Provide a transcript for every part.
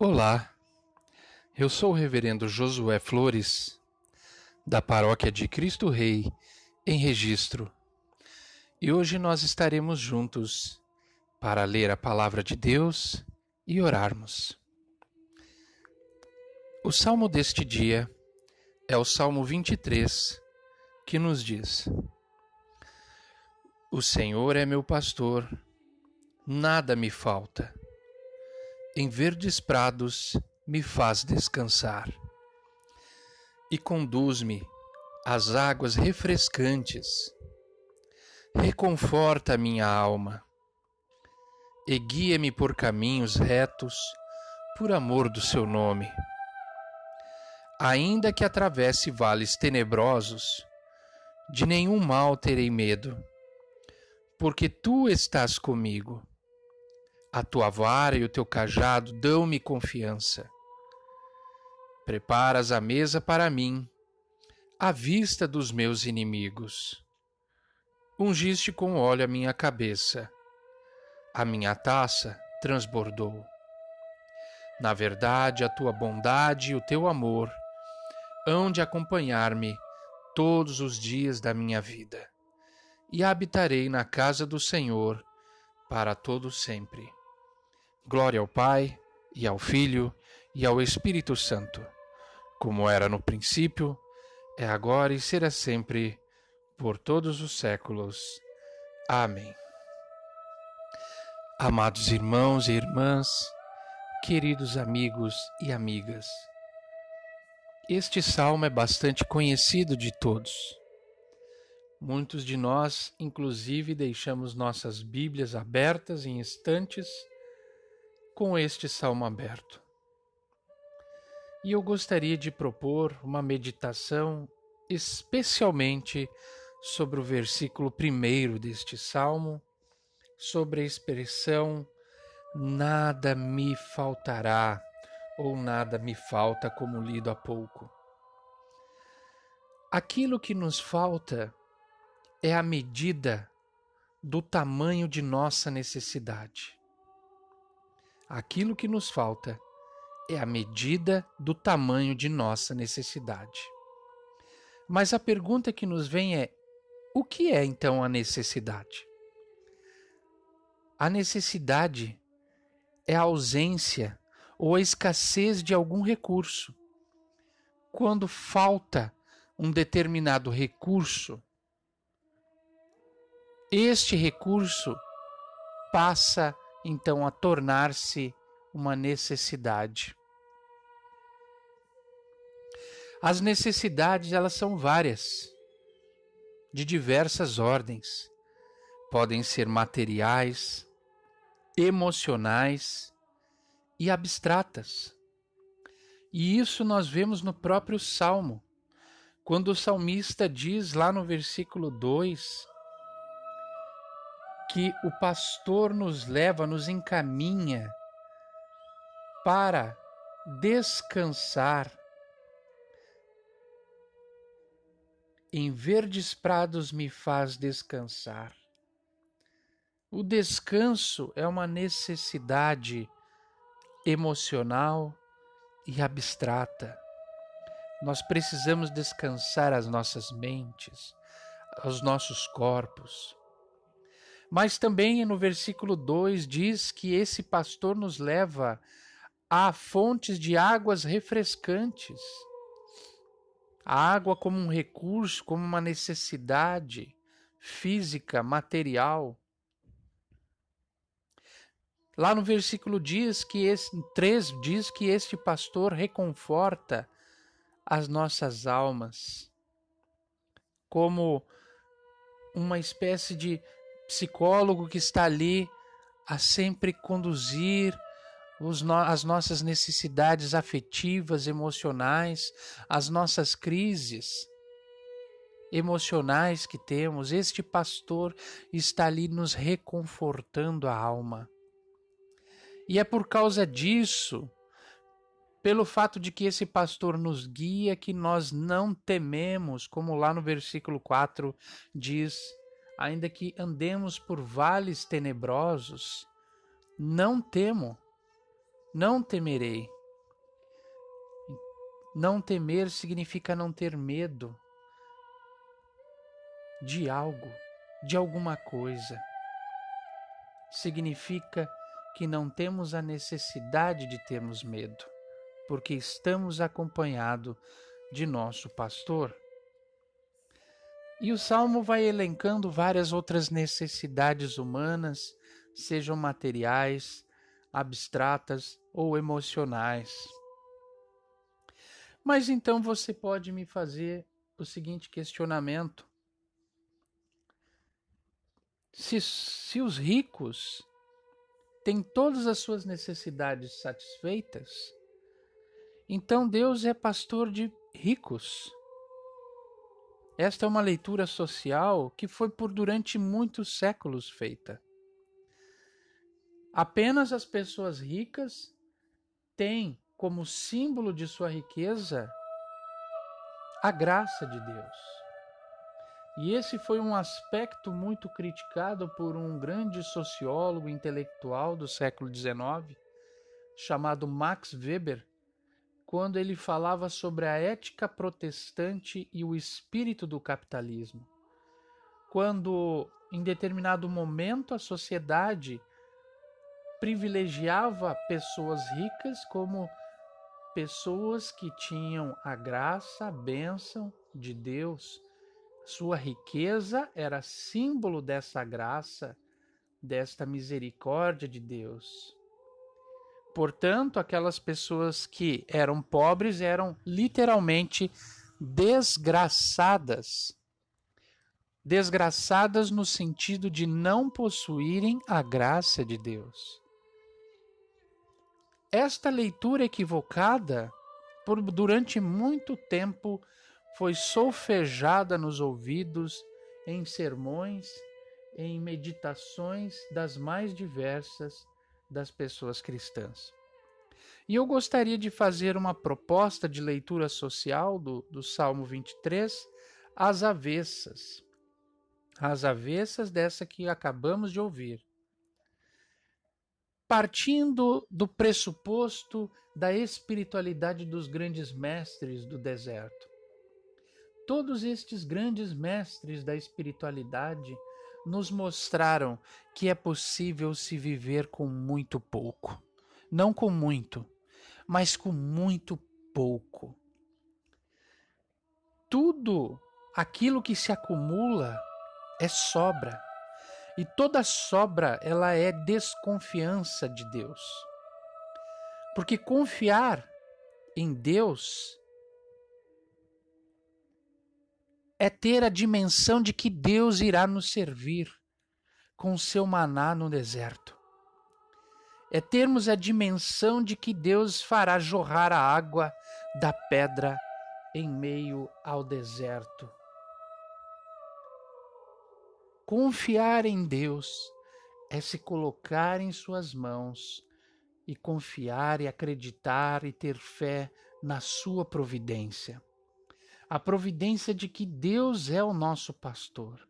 Olá, eu sou o Reverendo Josué Flores, da Paróquia de Cristo Rei, em Registro, e hoje nós estaremos juntos para ler a Palavra de Deus e orarmos. O salmo deste dia é o Salmo 23, que nos diz: O Senhor é meu pastor, nada me falta em verdes prados me faz descansar e conduz-me às águas refrescantes. Reconforta a minha alma e guia-me por caminhos retos por amor do seu nome. Ainda que atravesse vales tenebrosos, de nenhum mal terei medo, porque tu estás comigo a tua vara e o teu cajado dão-me confiança. Preparas a mesa para mim, à vista dos meus inimigos. Ungiste com óleo a minha cabeça, a minha taça transbordou. Na verdade, a tua bondade e o teu amor hão de acompanhar-me todos os dias da minha vida, e habitarei na casa do Senhor para todo sempre. Glória ao Pai, e ao Filho, e ao Espírito Santo, como era no princípio, é agora e será sempre, por todos os séculos. Amém. Amados irmãos e irmãs, queridos amigos e amigas, este salmo é bastante conhecido de todos. Muitos de nós, inclusive, deixamos nossas Bíblias abertas em estantes com este salmo aberto. E eu gostaria de propor uma meditação especialmente sobre o versículo primeiro deste salmo, sobre a expressão nada me faltará ou nada me falta, como lido há pouco. Aquilo que nos falta é a medida do tamanho de nossa necessidade. Aquilo que nos falta é a medida do tamanho de nossa necessidade. Mas a pergunta que nos vem é: o que é então a necessidade? A necessidade é a ausência ou a escassez de algum recurso. Quando falta um determinado recurso, este recurso passa a então a tornar-se uma necessidade. As necessidades elas são várias, de diversas ordens. Podem ser materiais, emocionais e abstratas. E isso nós vemos no próprio Salmo, quando o salmista diz lá no versículo 2 que o pastor nos leva, nos encaminha para descansar em verdes prados me faz descansar. O descanso é uma necessidade emocional e abstrata. Nós precisamos descansar as nossas mentes, os nossos corpos. Mas também no versículo 2 diz que esse pastor nos leva a fontes de águas refrescantes. A água como um recurso, como uma necessidade física, material. Lá no versículo diz que esse 3 diz que este pastor reconforta as nossas almas como uma espécie de psicólogo que está ali a sempre conduzir no, as nossas necessidades afetivas, emocionais, as nossas crises emocionais que temos. Este pastor está ali nos reconfortando a alma. E é por causa disso, pelo fato de que esse pastor nos guia, que nós não tememos, como lá no versículo 4 diz ainda que andemos por vales tenebrosos, não temo, Não temerei. Não temer significa não ter medo de algo, de alguma coisa. Significa que não temos a necessidade de termos medo, porque estamos acompanhados de nosso pastor. E o salmo vai elencando várias outras necessidades humanas, sejam materiais, abstratas ou emocionais. Mas então você pode me fazer o seguinte questionamento: se, se os ricos têm todas as suas necessidades satisfeitas, então Deus é pastor de ricos. Esta é uma leitura social que foi por durante muitos séculos feita. Apenas as pessoas ricas têm como símbolo de sua riqueza a graça de Deus. E esse foi um aspecto muito criticado por um grande sociólogo intelectual do século XIX, chamado Max Weber, quando ele falava sobre a ética protestante e o espírito do capitalismo. Quando, em determinado momento, a sociedade privilegiava pessoas ricas como pessoas que tinham a graça, a bênção de Deus. Sua riqueza era símbolo dessa graça, desta misericórdia de Deus. Portanto, aquelas pessoas que eram pobres eram literalmente desgraçadas. Desgraçadas no sentido de não possuírem a graça de Deus. Esta leitura equivocada, por durante muito tempo, foi solfejada nos ouvidos em sermões, em meditações das mais diversas das pessoas cristãs. E eu gostaria de fazer uma proposta de leitura social do, do Salmo 23 às avessas. Às avessas dessa que acabamos de ouvir. Partindo do pressuposto da espiritualidade dos grandes mestres do deserto. Todos estes grandes mestres da espiritualidade nos mostraram que é possível se viver com muito pouco. Não com muito, mas com muito pouco. Tudo aquilo que se acumula é sobra. E toda sobra, ela é desconfiança de Deus. Porque confiar em Deus é ter a dimensão de que Deus irá nos servir com o seu maná no deserto. É termos a dimensão de que Deus fará jorrar a água da pedra em meio ao deserto. Confiar em Deus é se colocar em Suas mãos e confiar e acreditar e ter fé na Sua providência a providência de que Deus é o nosso pastor,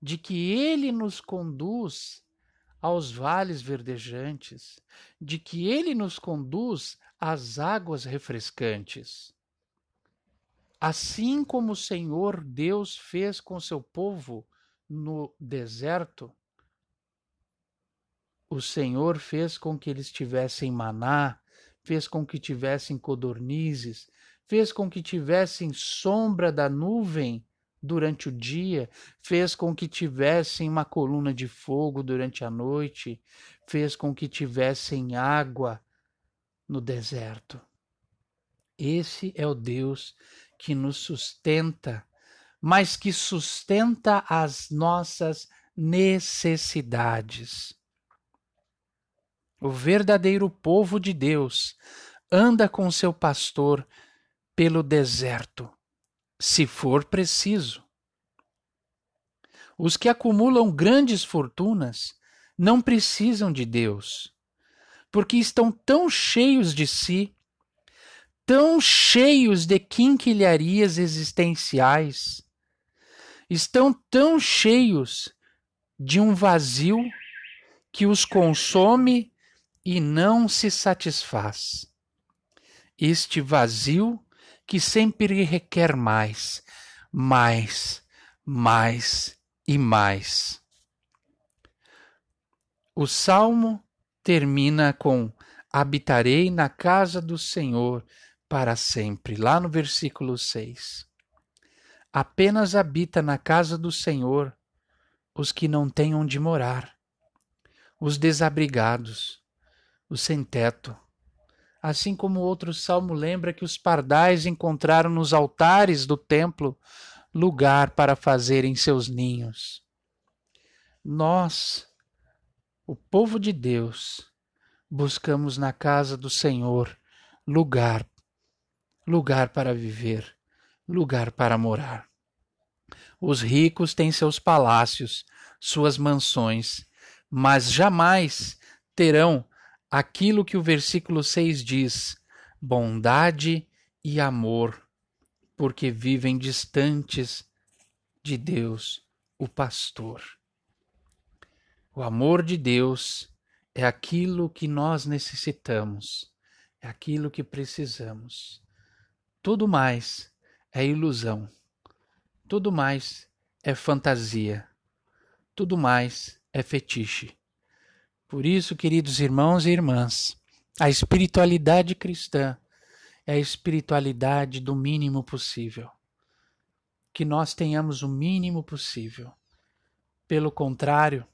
de que Ele nos conduz aos vales verdejantes, de que Ele nos conduz às águas refrescantes. Assim como o Senhor Deus fez com seu povo no deserto, o Senhor fez com que eles tivessem maná, fez com que tivessem codornizes, fez com que tivessem sombra da nuvem durante o dia, fez com que tivessem uma coluna de fogo durante a noite, fez com que tivessem água no deserto. Esse é o Deus que nos sustenta, mas que sustenta as nossas necessidades. O verdadeiro povo de Deus anda com seu pastor pelo deserto, se for preciso. Os que acumulam grandes fortunas não precisam de Deus, porque estão tão cheios de si, tão cheios de quinquilharias existenciais, estão tão cheios de um vazio que os consome e não se satisfaz. Este vazio que sempre requer mais, mais, mais e mais. O salmo termina com habitarei na casa do Senhor para sempre, lá no versículo 6. Apenas habita na casa do Senhor os que não têm onde morar, os desabrigados, os sem teto. Assim como outro salmo lembra que os pardais encontraram nos altares do templo lugar para fazerem seus ninhos. Nós, o povo de Deus, buscamos na casa do Senhor lugar, lugar para viver, lugar para morar. Os ricos têm seus palácios, suas mansões, mas jamais terão aquilo que o versículo 6 diz: bondade e amor, porque vivem distantes de Deus, o pastor. O amor de Deus é aquilo que nós necessitamos, é aquilo que precisamos. Tudo mais é ilusão, tudo mais é fantasia, tudo mais é fetiche. Por isso, queridos irmãos e irmãs, a espiritualidade cristã é a espiritualidade do mínimo possível. Que nós tenhamos o mínimo possível. Pelo contrário,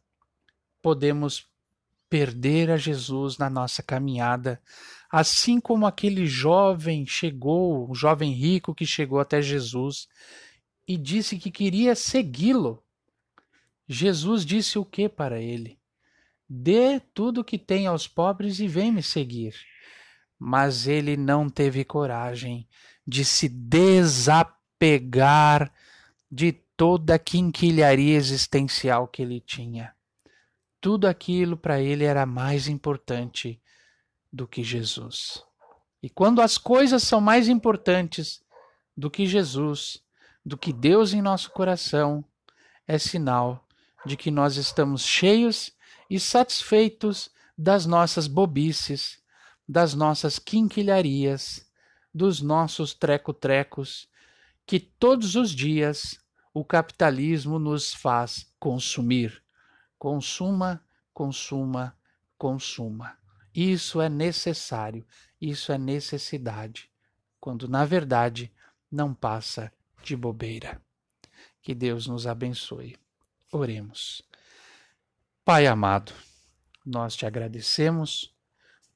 podemos perder a Jesus na nossa caminhada, assim como aquele jovem chegou, o jovem rico que chegou até Jesus e disse que queria segui-lo. Jesus disse o que para ele? Dê tudo que tem aos pobres e vem me seguir. Mas ele não teve coragem de se desapegar de toda a quinquilharia existencial que ele tinha tudo aquilo para ele era mais importante do que Jesus. E quando as coisas são mais importantes do que Jesus, do que Deus em nosso coração, é sinal de que nós estamos cheios e satisfeitos das nossas bobices, das nossas quinquilharias, dos nossos treco-trecos, que todos os dias o capitalismo nos faz consumir. Consuma, consuma, consuma. Isso é necessário, isso é necessidade, quando na verdade não passa de bobeira. Que Deus nos abençoe. Oremos. Pai amado, nós te agradecemos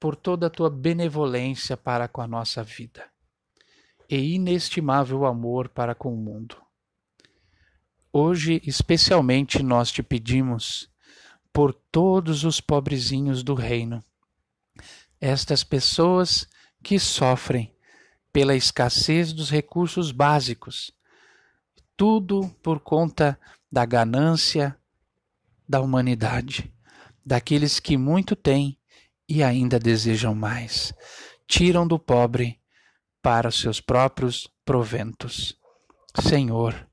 por toda a tua benevolência para com a nossa vida e inestimável amor para com o mundo. Hoje, especialmente, nós te pedimos por todos os pobrezinhos do reino. Estas pessoas que sofrem pela escassez dos recursos básicos, tudo por conta da ganância da humanidade, daqueles que muito têm e ainda desejam mais, tiram do pobre para os seus próprios proventos. Senhor,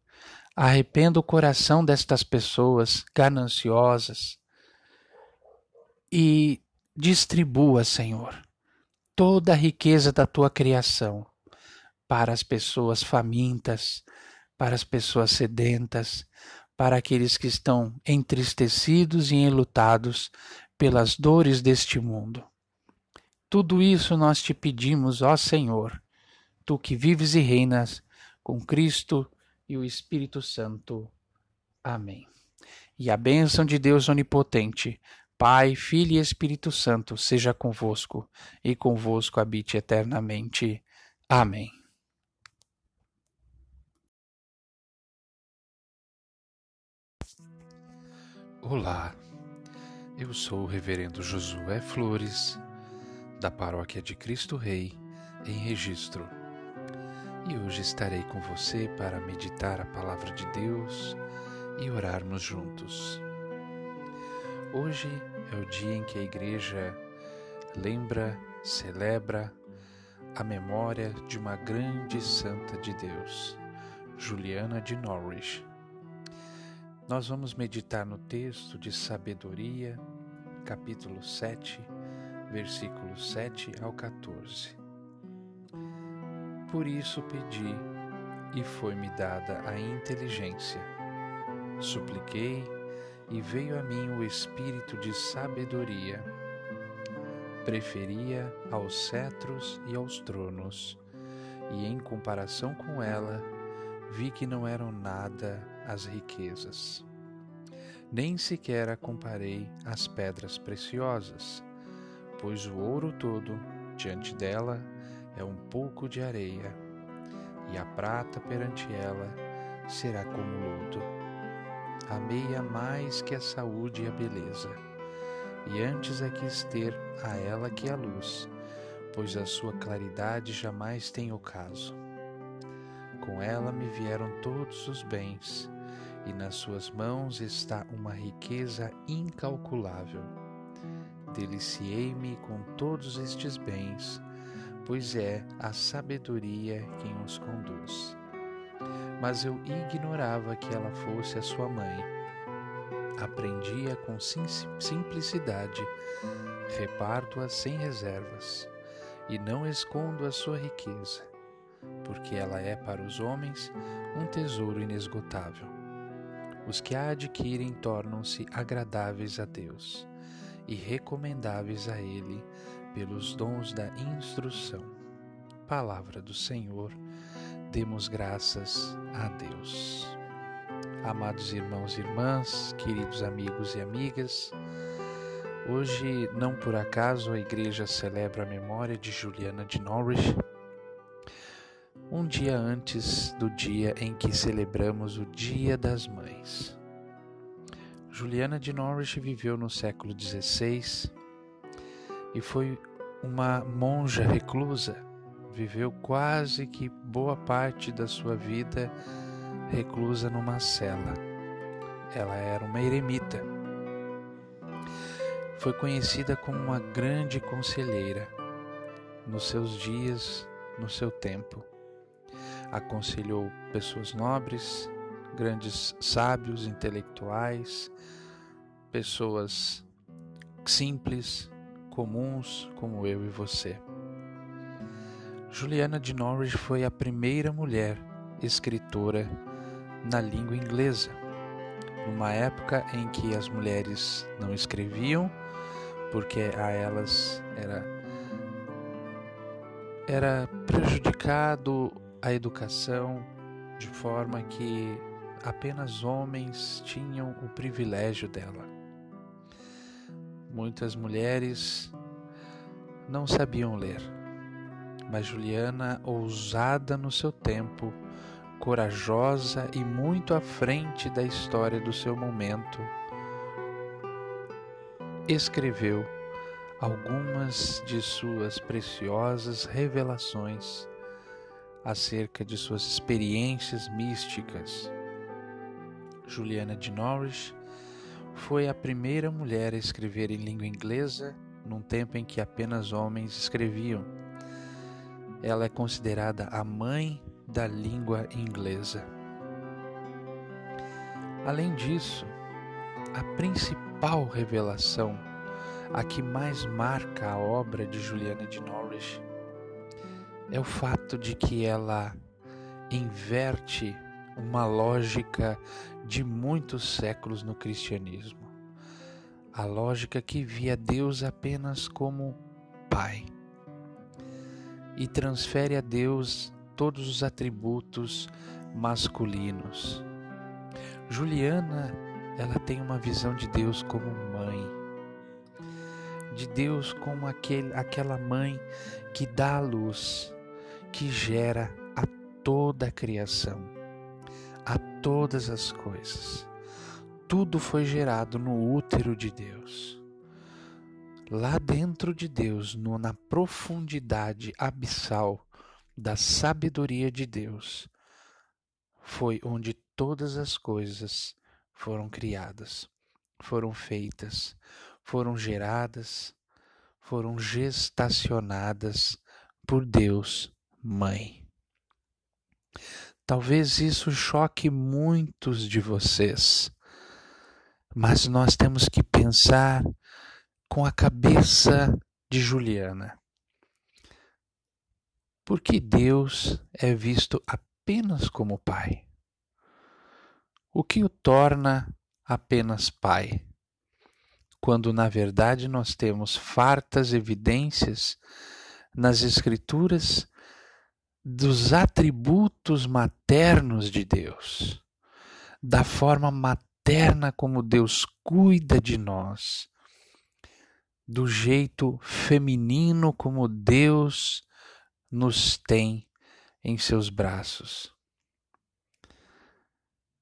arrependa o coração destas pessoas gananciosas, e distribua, Senhor, toda a riqueza da tua criação para as pessoas famintas, para as pessoas sedentas, para aqueles que estão entristecidos e enlutados pelas dores deste mundo. Tudo isso nós te pedimos, ó Senhor, tu que vives e reinas com Cristo e o Espírito Santo. Amém. E a bênção de Deus Onipotente, Pai, Filho e Espírito Santo, seja convosco e convosco habite eternamente. Amém. Olá, eu sou o Reverendo Josué Flores, da Paróquia de Cristo Rei, em Registro, e hoje estarei com você para meditar a Palavra de Deus e orarmos juntos. Hoje é o dia em que a Igreja lembra, celebra a memória de uma grande santa de Deus, Juliana de Norwich. Nós vamos meditar no texto de Sabedoria, capítulo 7, versículos 7 ao 14. Por isso pedi, e foi-me dada a inteligência. Supliquei, e veio a mim o espírito de sabedoria. Preferia aos cetros e aos tronos, e em comparação com ela, vi que não eram nada as riquezas. Nem sequer a comparei às pedras preciosas, pois o ouro todo, diante dela, é um pouco de areia, e a prata perante ela será como lodo. Amei-a mais que a saúde e a beleza, e antes a quis ter a ela que a luz, pois a sua claridade jamais tem ocaso. Com ela me vieram todos os bens, e nas suas mãos está uma riqueza incalculável. Deliciei-me com todos estes bens, pois é a sabedoria quem os conduz. Mas eu ignorava que ela fosse a sua mãe. Aprendia com simplicidade, reparto-a sem reservas, e não escondo a sua riqueza, porque ela é para os homens um tesouro inesgotável. Os que a adquirem tornam-se agradáveis a Deus e recomendáveis a Ele pelos dons da instrução. Palavra do Senhor, demos graças a Deus. Amados irmãos e irmãs, queridos amigos e amigas, hoje, não por acaso, a igreja celebra a memória de Juliana de Norwich, um dia antes do dia em que celebramos o Dia das Mães. Juliana de Norwich viveu no século XVI e foi uma monja reclusa. Viveu quase que boa parte da sua vida reclusa numa cela. Ela era uma eremita. Foi conhecida como uma grande conselheira nos seus dias, no seu tempo. Aconselhou pessoas nobres, grandes sábios, intelectuais, pessoas simples, comuns como eu e você. Juliana de Norwich foi a primeira mulher escritora na língua inglesa, numa época em que as mulheres não escreviam, porque a elas era era prejudicado a educação de forma que apenas homens tinham o privilégio dela. Muitas mulheres não sabiam ler, mas Juliana, ousada no seu tempo, corajosa e muito à frente da história do seu momento, escreveu algumas de suas preciosas revelações acerca de suas experiências místicas. Juliana de Norwich foi a primeira mulher a escrever em língua inglesa num tempo em que apenas homens escreviam. Ela é considerada a mãe da língua inglesa. Além disso, a principal revelação, a que mais marca a obra de Juliana de Norwich, é o fato de que ela inverte uma lógica de muitos séculos no cristianismo. A lógica que via Deus apenas como Pai e transfere a Deus todos os atributos masculinos. Juliana, ela tem uma visão de Deus como mãe, de Deus como aquele, aquela mãe que dá a luz, que gera a toda a criação a todas as coisas. Tudo foi gerado no útero de Deus. Lá dentro de Deus, no, na profundidade abissal da sabedoria de Deus, foi onde todas as coisas foram criadas, foram feitas, foram geradas, foram gestacionadas por Deus, Mãe. Talvez isso choque muitos de vocês, mas nós temos que pensar com a cabeça de Juliana. Porque Deus é visto apenas como Pai. O que o torna apenas Pai? Quando na verdade nós temos fartas evidências nas Escrituras dos atributos maternos de Deus, da forma materna como Deus cuida de nós, do jeito feminino como Deus nos tem em seus braços.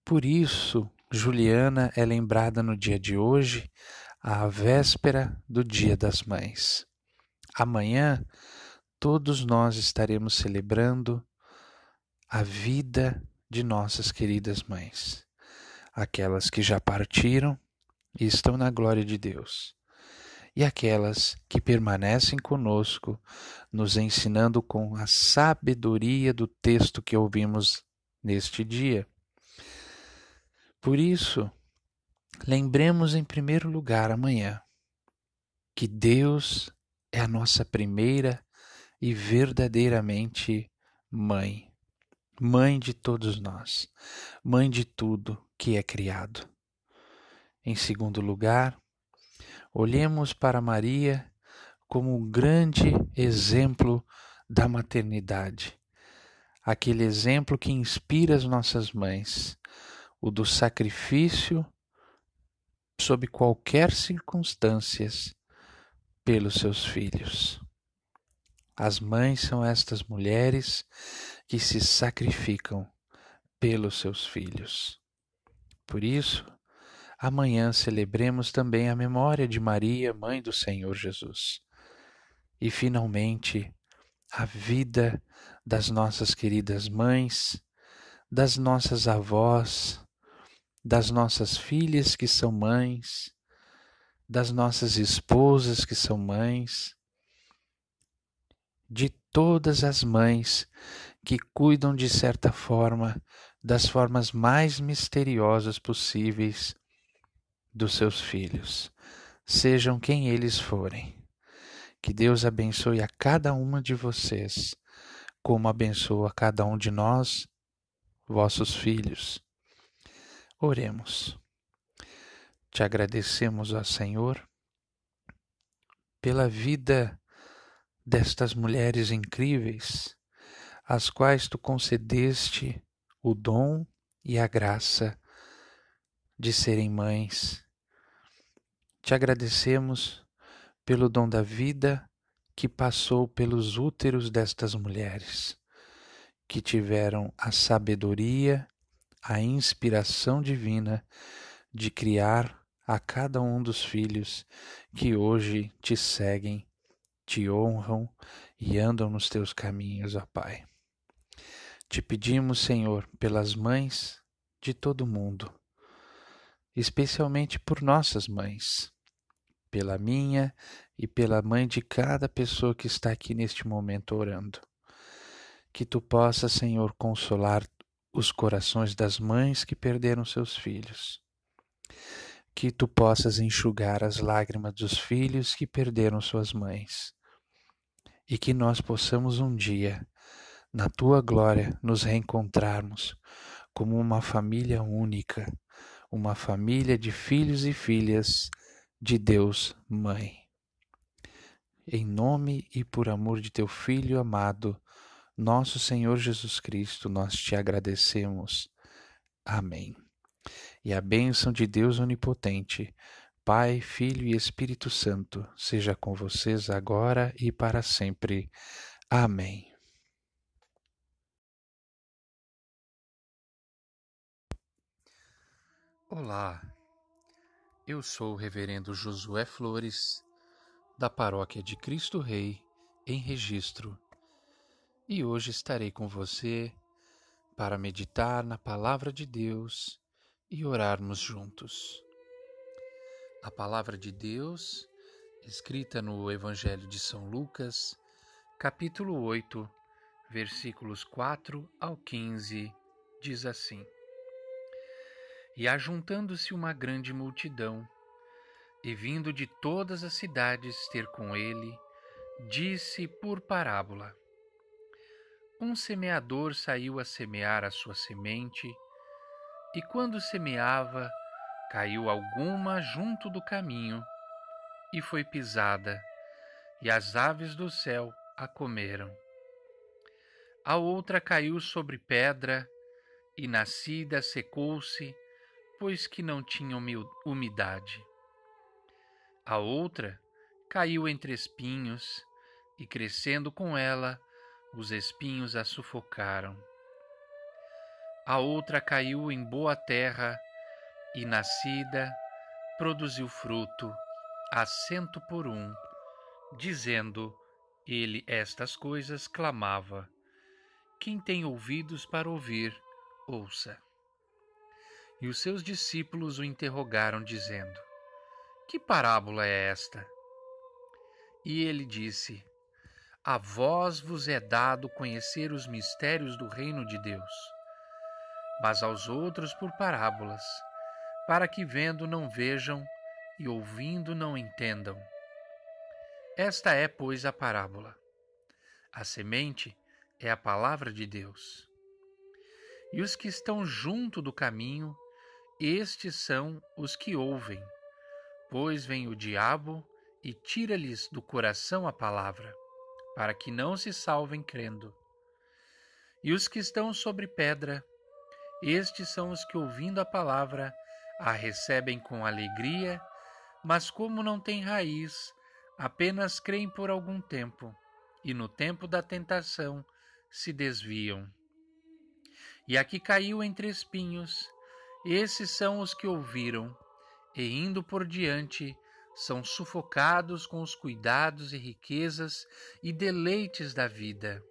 Por isso, Juliana é lembrada no dia de hoje, à véspera do Dia das Mães. Amanhã todos nós estaremos celebrando a vida de nossas queridas mães, aquelas que já partiram e estão na glória de Deus, e aquelas que permanecem conosco, nos ensinando com a sabedoria do texto que ouvimos neste dia. Por isso, lembremos em primeiro lugar amanhã que Deus é a nossa primeira e verdadeiramente mãe, mãe de todos nós, mãe de tudo que é criado. Em segundo lugar, olhemos para Maria como um grande exemplo da maternidade, aquele exemplo que inspira as nossas mães, o do sacrifício sob qualquer circunstâncias pelos seus filhos. As mães são estas mulheres que se sacrificam pelos seus filhos. Por isso, amanhã celebremos também a memória de Maria, mãe do Senhor Jesus. E, finalmente, a vida das nossas queridas mães, das nossas avós, das nossas filhas que são mães, das nossas esposas que são mães, de todas as mães que cuidam de certa forma das formas mais misteriosas possíveis dos seus filhos, sejam quem eles forem. Que Deus abençoe a cada uma de vocês, como abençoa cada um de nós, vossos filhos. Oremos. Te agradecemos, ó Senhor, pela vida destas mulheres incríveis, às quais tu concedeste o dom e a graça de serem mães. Te agradecemos pelo dom da vida que passou pelos úteros destas mulheres, que tiveram a sabedoria, a inspiração divina de criar a cada um dos filhos que hoje te seguem te honram e andam nos teus caminhos, ó Pai. Te pedimos, Senhor, pelas mães de todo mundo, especialmente por nossas mães, pela minha e pela mãe de cada pessoa que está aqui neste momento orando. Que tu possas, Senhor, consolar os corações das mães que perderam seus filhos. Que tu possas enxugar as lágrimas dos filhos que perderam suas mães e que nós possamos um dia, na tua glória, nos reencontrarmos como uma família única, uma família de filhos e filhas de Deus Mãe. Em nome e por amor de teu Filho amado, nosso Senhor Jesus Cristo, nós te agradecemos. Amém. E a bênção de Deus Onipotente, Pai, Filho e Espírito Santo, seja com vocês agora e para sempre. Amém. Olá, eu sou o Reverendo Josué Flores, da Paróquia de Cristo Rei, em Registro, e hoje estarei com você para meditar na Palavra de Deus e orarmos juntos. A palavra de Deus, escrita no Evangelho de São Lucas, capítulo 8, versículos 4 ao 15, diz assim: E ajuntando-se uma grande multidão, e vindo de todas as cidades ter com ele, disse por parábola: Um semeador saiu a semear a sua semente, e quando semeava, caiu alguma junto do caminho, e foi pisada, e as aves do céu a comeram. A outra caiu sobre pedra, e nascida secou-se, pois que não tinha umidade. A outra caiu entre espinhos, e crescendo com ela, os espinhos a sufocaram. A outra caiu em boa terra, e nascida, produziu fruto, a cento por um. Dizendo ele estas coisas, clamava: Quem tem ouvidos para ouvir, ouça. E os seus discípulos o interrogaram, dizendo: Que parábola é esta? E ele disse: A vós vos é dado conhecer os mistérios do reino de Deus, mas aos outros por parábolas, para que vendo não vejam e ouvindo não entendam. Esta é, pois, a parábola. A semente é a palavra de Deus. E os que estão junto do caminho, estes são os que ouvem, pois vem o diabo e tira-lhes do coração a palavra, para que não se salvem crendo. E os que estão sobre pedra, estes são os que, ouvindo a palavra, a recebem com alegria, mas como não têm raiz, apenas creem por algum tempo, e no tempo da tentação se desviam. E aqui caiu entre espinhos, esses são os que ouviram, e indo por diante, são sufocados com os cuidados e riquezas e deleites da vida,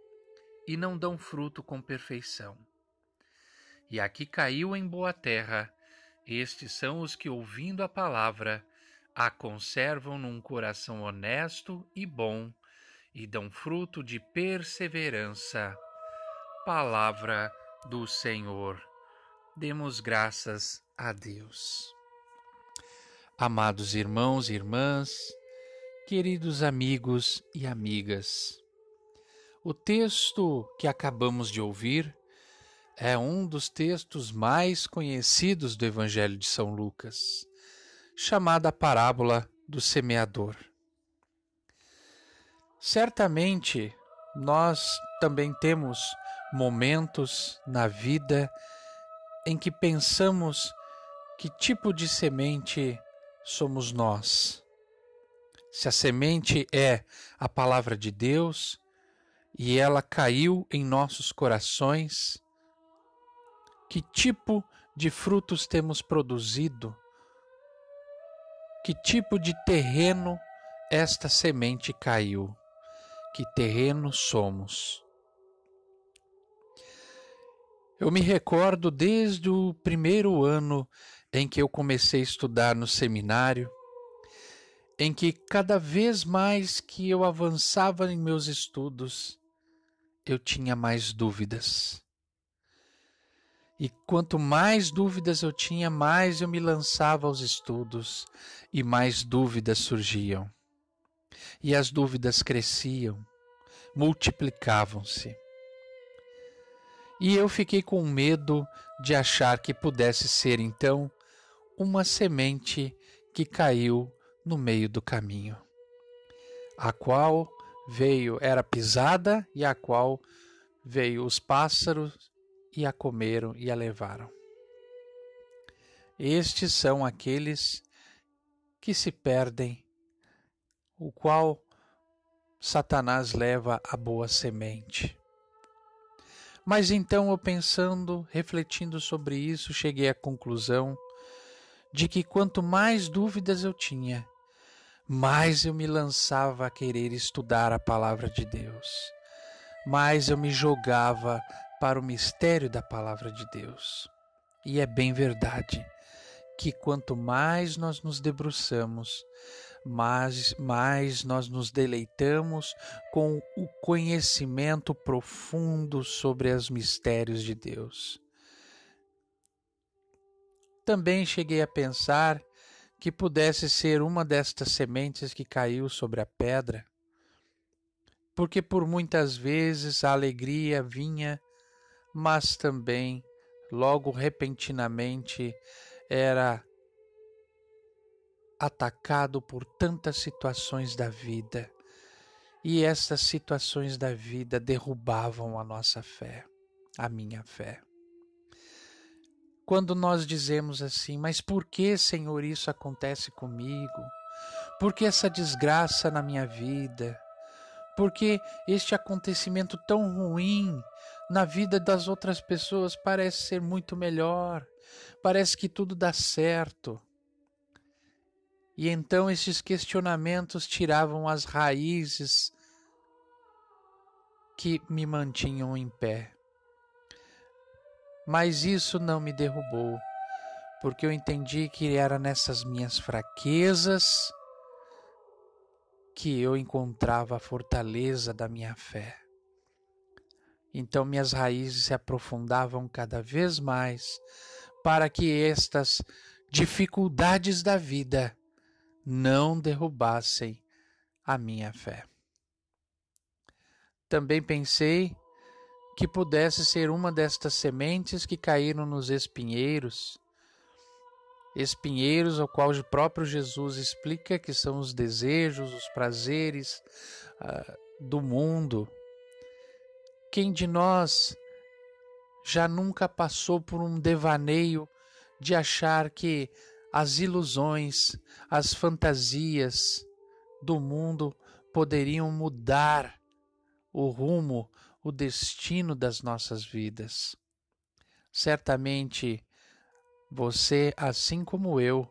e não dão fruto com perfeição. E aqui caiu em boa terra, estes são os que, ouvindo a palavra, a conservam num coração honesto e bom, e dão fruto de perseverança. Palavra do Senhor. Demos graças a Deus. Amados irmãos e irmãs, queridos amigos e amigas, o texto que acabamos de ouvir é um dos textos mais conhecidos do Evangelho de São Lucas, chamada parábola do semeador. Certamente nós também temos momentos na vida em que pensamos que tipo de semente somos nós. Se a semente é a palavra de Deus e ela caiu em nossos corações, que tipo de frutos temos produzido? Que tipo de terreno esta semente caiu? Que terreno somos? Eu me recordo desde o primeiro ano em que eu comecei a estudar no seminário, em que cada vez mais que eu avançava em meus estudos, eu tinha mais dúvidas. E quanto mais dúvidas eu tinha, mais eu me lançava aos estudos e mais dúvidas surgiam. E as dúvidas cresciam, multiplicavam-se. E eu fiquei com medo de achar que pudesse ser então uma semente que caiu no meio do caminho, a qual veio, era pisada e a qual veio os pássaros e a comeram e a levaram. Estes são aqueles que se perdem, o qual Satanás leva a boa semente. Mas então eu pensando, refletindo sobre isso, cheguei à conclusão de que quanto mais dúvidas eu tinha, mais eu me lançava a querer estudar a palavra de Deus, mais eu me jogava para o mistério da palavra de Deus. E é bem verdade que quanto mais nós nos debruçamos, mais, mais nós nos deleitamos com o conhecimento profundo sobre os mistérios de Deus. Também cheguei a pensar que pudesse ser uma destas sementes que caiu sobre a pedra, porque por muitas vezes a alegria vinha, mas também, logo repentinamente, era atacado por tantas situações da vida. E essas situações da vida derrubavam a nossa fé, a minha fé. Quando nós dizemos assim, mas por que, Senhor, isso acontece comigo? Por que essa desgraça na minha vida? Por que este acontecimento tão ruim na vida das outras pessoas parece ser muito melhor? Parece que tudo dá certo. E então esses questionamentos tiravam as raízes que me mantinham em pé. Mas isso não me derrubou, porque eu entendi que era nessas minhas fraquezas que eu encontrava a fortaleza da minha fé. Então minhas raízes se aprofundavam cada vez mais para que estas dificuldades da vida não derrubassem a minha fé. Também pensei que pudesse ser uma destas sementes que caíram nos espinheiros, espinheiros ao qual o próprio Jesus explica que são os desejos, os prazeres uh, do mundo. Quem de nós já nunca passou por um devaneio de achar que as ilusões, as fantasias do mundo poderiam mudar o rumo, o destino das nossas vidas. Certamente você, assim como eu,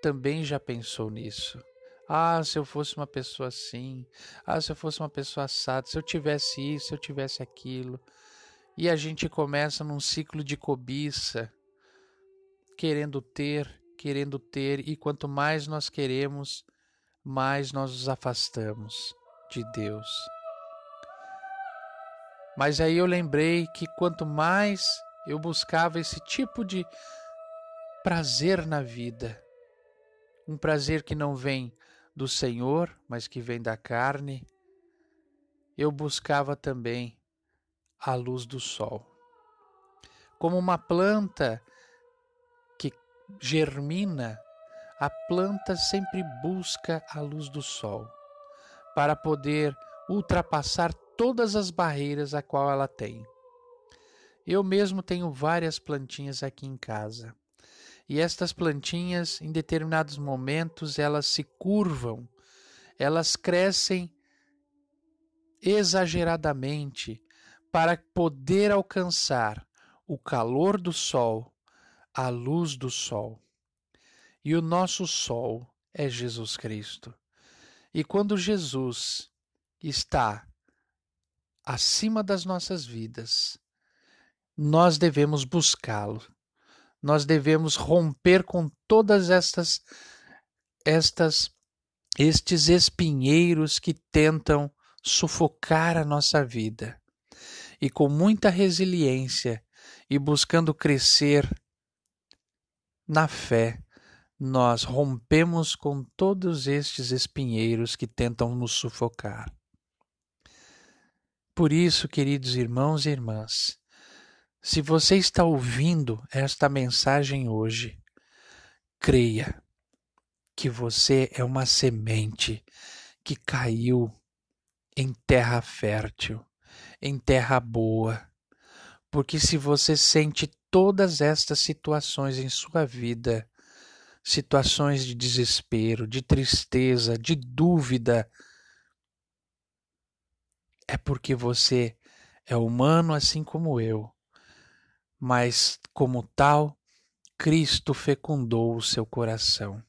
também já pensou nisso. Ah, se eu fosse uma pessoa assim, ah, se eu fosse uma pessoa assada, se eu tivesse isso, se eu tivesse aquilo. E a gente começa num ciclo de cobiça, querendo ter, querendo ter, e quanto mais nós queremos, mais nós nos afastamos de Deus. Mas aí eu lembrei que quanto mais eu buscava esse tipo de prazer na vida, um prazer que não vem do Senhor, mas que vem da carne, eu buscava também a luz do sol. Como uma planta germina, a planta sempre busca a luz do sol para poder ultrapassar todas as barreiras a qual ela tem. Eu mesmo tenho várias plantinhas aqui em casa. E estas plantinhas, em determinados momentos, elas se curvam, elas crescem exageradamente para poder alcançar o calor do sol a luz do sol. E o nosso sol é Jesus Cristo. E quando Jesus está acima das nossas vidas, nós devemos buscá-lo. Nós devemos romper com todas estas estas estes espinheiros que tentam sufocar a nossa vida. E com muita resiliência e buscando crescer na fé, nós rompemos com todos estes espinheiros que tentam nos sufocar. Por isso, queridos irmãos e irmãs, se você está ouvindo esta mensagem hoje, creia que você é uma semente que caiu em terra fértil, em terra boa. Porque se você sente todas estas situações em sua vida, situações de desespero, de tristeza, de dúvida, é porque você é humano assim como eu, mas como tal, Cristo fecundou o seu coração.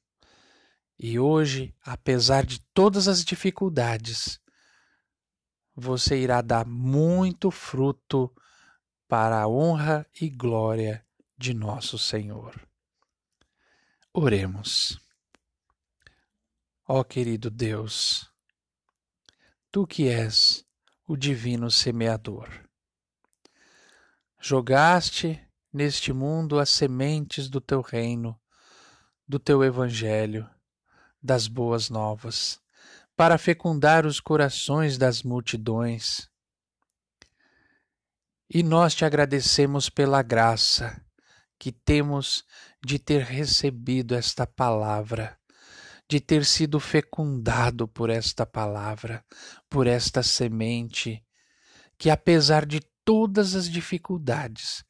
E hoje, apesar de todas as dificuldades, você irá dar muito fruto para a honra e glória de nosso Senhor. Oremos. Ó querido Deus, tu que és o divino semeador, jogaste neste mundo as sementes do teu reino, do teu evangelho, das boas novas, para fecundar os corações das multidões. E nós te agradecemos pela graça que temos de ter recebido esta palavra, de ter sido fecundado por esta palavra, por esta semente, que apesar de todas as dificuldades,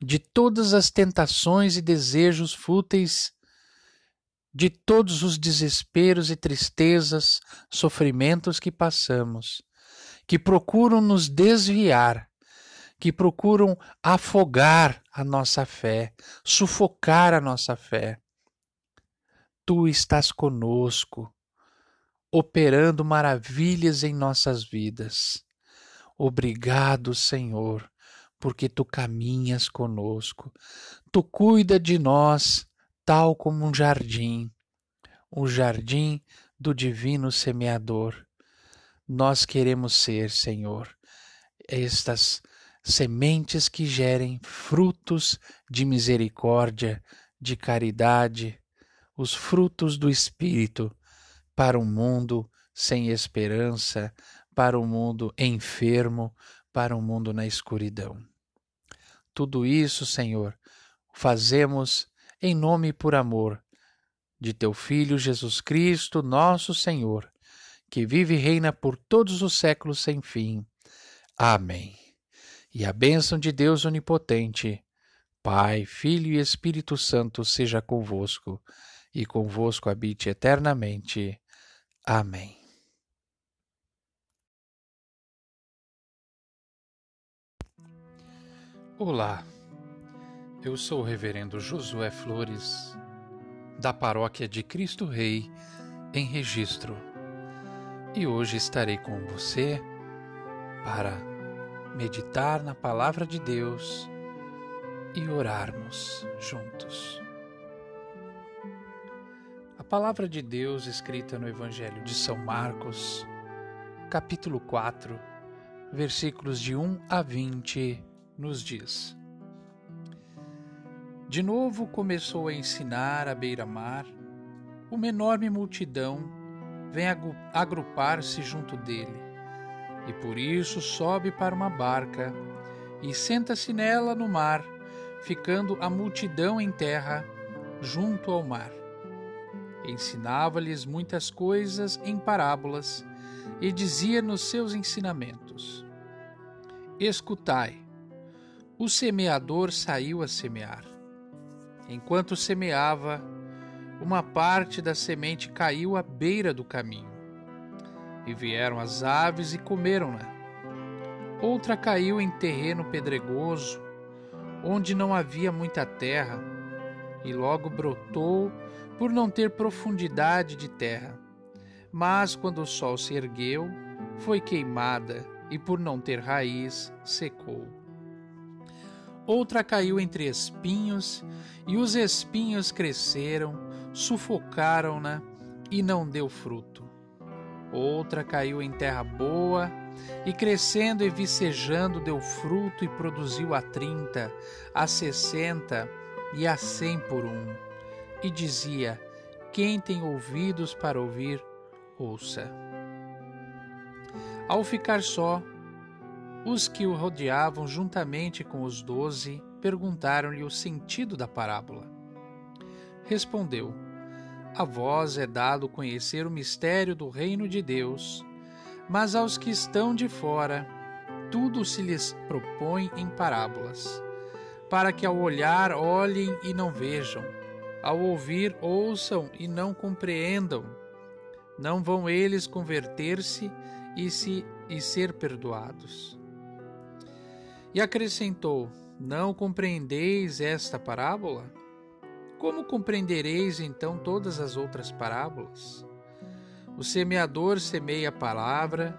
de todas as tentações e desejos fúteis, de todos os desesperos e tristezas, sofrimentos que passamos, que procuram nos desviar, que procuram afogar a nossa fé, sufocar a nossa fé. Tu estás conosco, operando maravilhas em nossas vidas. Obrigado, Senhor, porque tu caminhas conosco. Tu cuida de nós tal como um jardim, um jardim do divino semeador. Nós queremos ser, Senhor, estas sementes que gerem frutos de misericórdia, de caridade, os frutos do Espírito para um mundo sem esperança, para um mundo enfermo, para um mundo na escuridão. Tudo isso, Senhor, fazemos em nome e por amor de teu Filho Jesus Cristo, nosso Senhor, que vive e reina por todos os séculos sem fim. Amém. E a bênção de Deus Onipotente, Pai, Filho e Espírito Santo seja convosco, e convosco habite eternamente. Amém. Olá, eu sou o Reverendo Josué Flores, da Paróquia de Cristo Rei, em Registro, e hoje estarei com você para meditar na Palavra de Deus e orarmos juntos. A Palavra de Deus escrita no Evangelho de São Marcos, capítulo 4, versículos de 1 a 20 nos diz: De novo começou a ensinar à beira-mar, uma enorme multidão vem agrupar-se junto dele, e por isso sobe para uma barca e senta-se nela no mar, ficando a multidão em terra, junto ao mar. Ensinava-lhes muitas coisas em parábolas e dizia nos seus ensinamentos: Escutai, o semeador saiu a semear. Enquanto semeava, uma parte da semente caiu à beira do caminho. E vieram as aves e comeram-na. Outra caiu em terreno pedregoso, onde não havia muita terra, e logo brotou por não ter profundidade de terra. Mas quando o sol se ergueu, foi queimada e por não ter raiz, secou outra caiu entre espinhos, e os espinhos cresceram, sufocaram-na e não deu fruto. Outra caiu em terra boa, e crescendo e vicejando deu fruto e produziu a trinta, a sessenta e a cem por um. E dizia: Quem tem ouvidos para ouvir, ouça. Ao ficar só, os que o rodeavam juntamente com os doze perguntaram-lhe o sentido da parábola. Respondeu: A vós é dado conhecer o mistério do reino de Deus, mas aos que estão de fora, tudo se lhes propõe em parábolas, para que ao olhar olhem e não vejam, ao ouvir ouçam e não compreendam. Não vão eles converter-se e se e ser perdoados. E acrescentou: Não compreendeis esta parábola? Como compreendereis então todas as outras parábolas? O semeador semeia a palavra,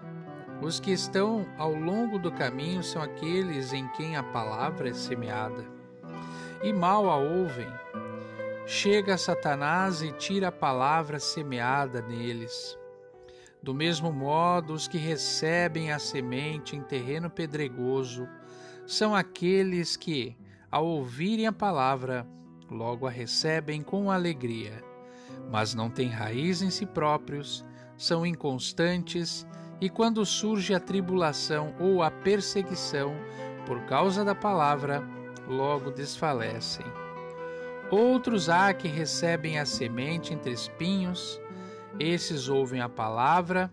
os que estão ao longo do caminho são aqueles em quem a palavra é semeada. E mal a ouvem. Chega Satanás e tira a palavra semeada neles. Do mesmo modo, os que recebem a semente em terreno pedregoso são aqueles que, ao ouvirem a palavra, logo a recebem com alegria, mas não têm raiz em si próprios, são inconstantes e quando surge a tribulação ou a perseguição por causa da palavra, logo desfalecem. Outros há que recebem a semente entre espinhos, esses ouvem a palavra,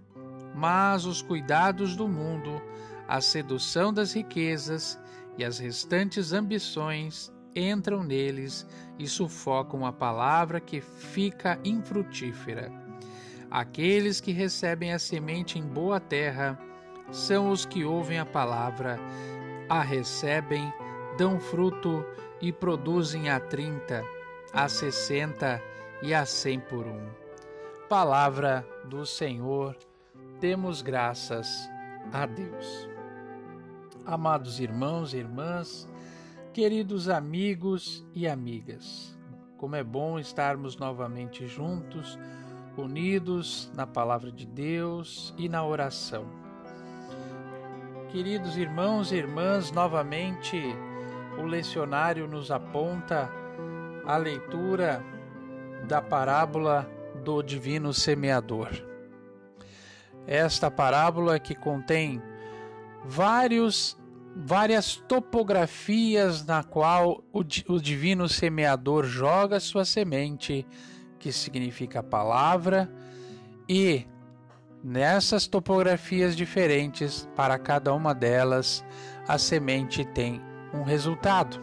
mas os cuidados do mundo, a sedução das riquezas e as restantes ambições entram neles e sufocam a palavra que fica infrutífera. Aqueles que recebem a semente em boa terra são os que ouvem a palavra, a recebem, dão fruto e produzem a trinta, a sessenta e a cem por um. Palavra do Senhor, demos graças a Deus. Amados irmãos e irmãs, queridos amigos e amigas, como é bom estarmos novamente juntos, unidos na palavra de Deus e na oração. Queridos irmãos e irmãs, novamente o lecionário nos aponta a leitura da parábola do divino semeador. Esta parábola que contém vários várias topografias na qual o, o divino semeador joga sua semente, que significa palavra, e nessas topografias diferentes, para cada uma delas, a semente tem um resultado.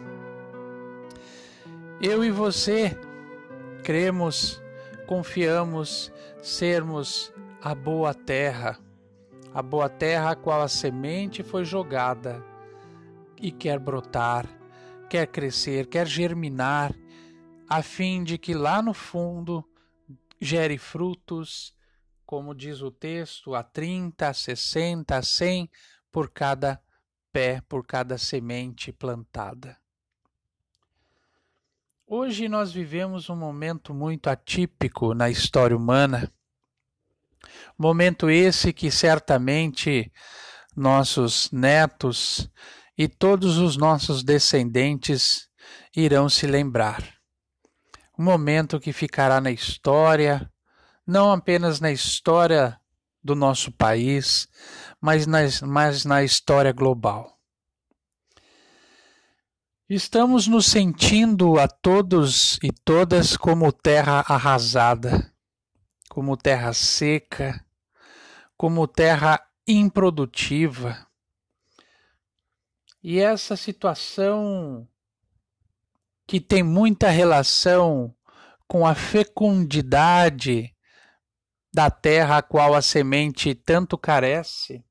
Eu e você cremos, confiamos sermos a boa terra a boa terra a qual a semente foi jogada e quer brotar, quer crescer, quer germinar, a fim de que lá no fundo gere frutos, como diz o texto, a 30, a 60, a 100 por cada pé, por cada semente plantada. Hoje nós vivemos um momento muito atípico na história humana Momento esse que certamente nossos netos e todos os nossos descendentes irão se lembrar. Um momento que ficará na história, não apenas na história do nosso país, mas na, mas na história global. Estamos nos sentindo a todos e todas como terra arrasada como terra seca, como terra improdutiva. E essa situação que tem muita relação com a fecundidade da terra a qual a semente tanto carece,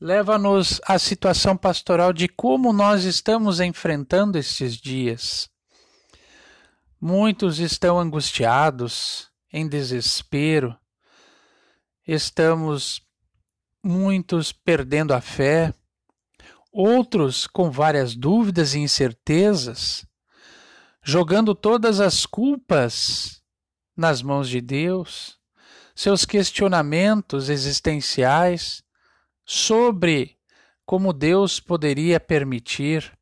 leva-nos à situação pastoral de como nós estamos enfrentando estes dias. Muitos estão angustiados, em desespero, estamos muitos perdendo a fé, outros com várias dúvidas e incertezas, jogando todas as culpas nas mãos de Deus, seus questionamentos existenciais sobre como Deus poderia permitir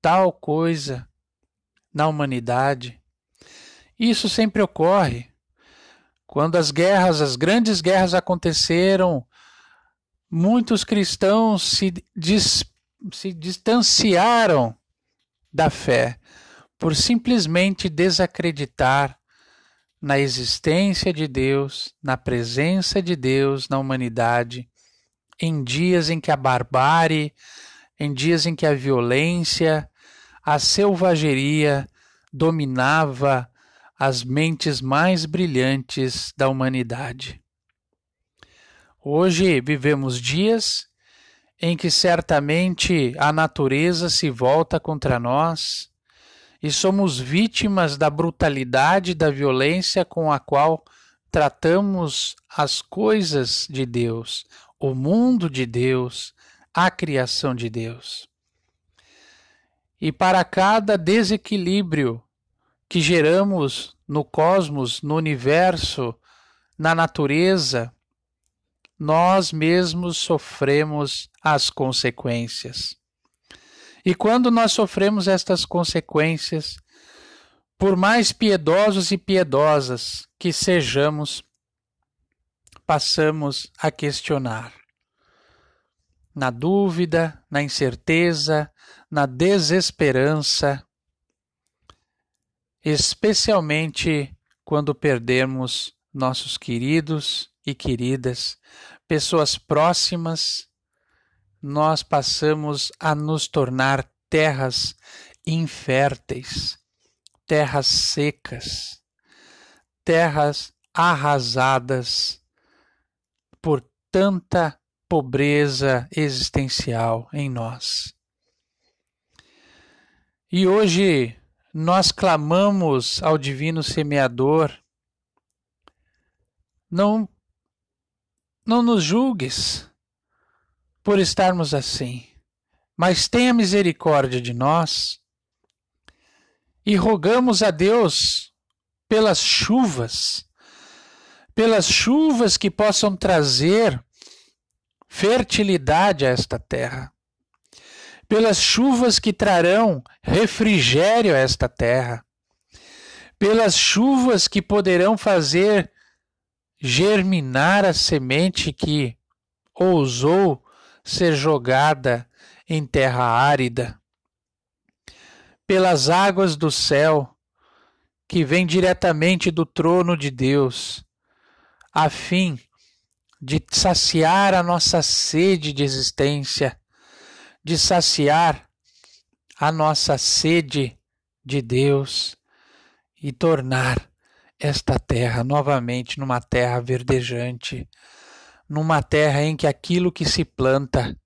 tal coisa na humanidade. Isso sempre ocorre quando as guerras, as grandes guerras aconteceram, muitos cristãos se, dis, se distanciaram da fé por simplesmente desacreditar na existência de Deus, na presença de Deus na humanidade, em dias em que a barbárie, em dias em que a violência, a selvageria dominava as mentes mais brilhantes da humanidade. Hoje vivemos dias em que certamente a natureza se volta contra nós e somos vítimas da brutalidade da violência com a qual tratamos as coisas de Deus, o mundo de Deus, a criação de Deus. E para cada desequilíbrio que geramos no cosmos, no universo, na natureza, nós mesmos sofremos as consequências. E quando nós sofremos estas consequências, por mais piedosos e piedosas que sejamos, passamos a questionar. Na dúvida, na incerteza, na desesperança, especialmente quando perdemos nossos queridos e queridas, pessoas próximas, nós passamos a nos tornar terras inférteis, terras secas, terras arrasadas por tanta pobreza existencial em nós. E hoje nós clamamos ao Divino Semeador: não, não nos julgues por estarmos assim, mas tenha misericórdia de nós e rogamos a Deus pelas chuvas, pelas chuvas que possam trazer fertilidade a esta terra, pelas chuvas que trarão refrigério a esta terra, pelas chuvas que poderão fazer germinar a semente que ousou ser jogada em terra árida, pelas águas do céu que vêm diretamente do trono de Deus, a fim de saciar a nossa sede de existência, de saciar a nossa sede de Deus e tornar esta terra novamente numa terra verdejante, numa terra em que aquilo que se planta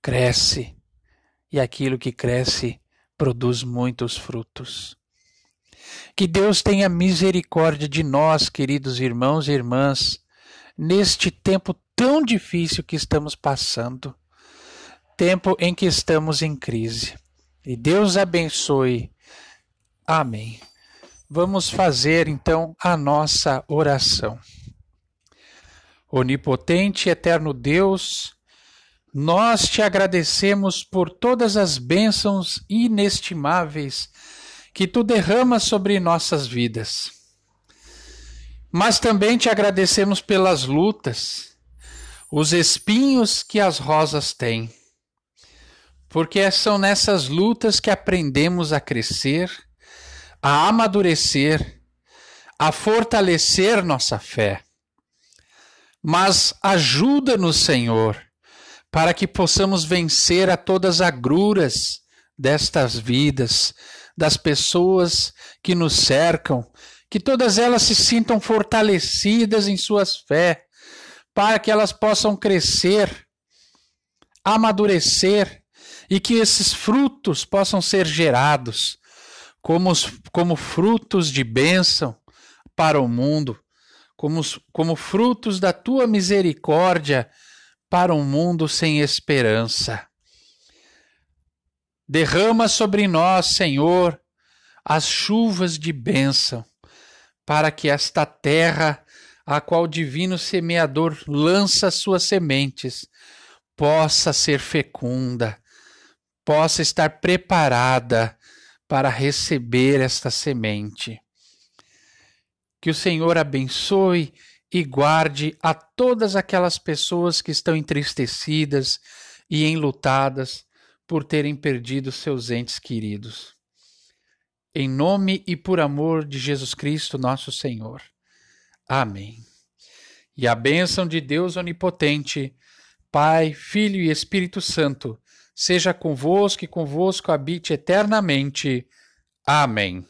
cresce e aquilo que cresce produz muitos frutos. Que Deus tenha misericórdia de nós, queridos irmãos e irmãs, neste tempo tão difícil que estamos passando, tempo em que estamos em crise. E Deus abençoe. Amém. Vamos fazer então a nossa oração. Onipotente eterno Deus, nós te agradecemos por todas as bênçãos inestimáveis que tu derramas sobre nossas vidas. Mas também te agradecemos pelas lutas, os espinhos que as rosas têm. Porque são nessas lutas que aprendemos a crescer, a amadurecer, a fortalecer nossa fé. Mas ajuda-nos, Senhor, para que possamos vencer a todas as agruras destas vidas, das pessoas que nos cercam, que todas elas se sintam fortalecidas em suas fé, para que elas possam crescer, amadurecer e que esses frutos possam ser gerados como, como frutos de bênção para o mundo como, como frutos da tua misericórdia para um mundo sem esperança. Derrama sobre nós, Senhor, as chuvas de bênção, para que esta terra, a qual o divino semeador lança suas sementes, possa ser fecunda, possa estar preparada para receber esta semente. Que o Senhor abençoe e guarde a todas aquelas pessoas que estão entristecidas e enlutadas por terem perdido seus entes queridos. Em nome e por amor de Jesus Cristo, nosso Senhor. Amém. E a bênção de Deus Onipotente, Pai, Filho e Espírito Santo, seja convosco e convosco habite eternamente. Amém.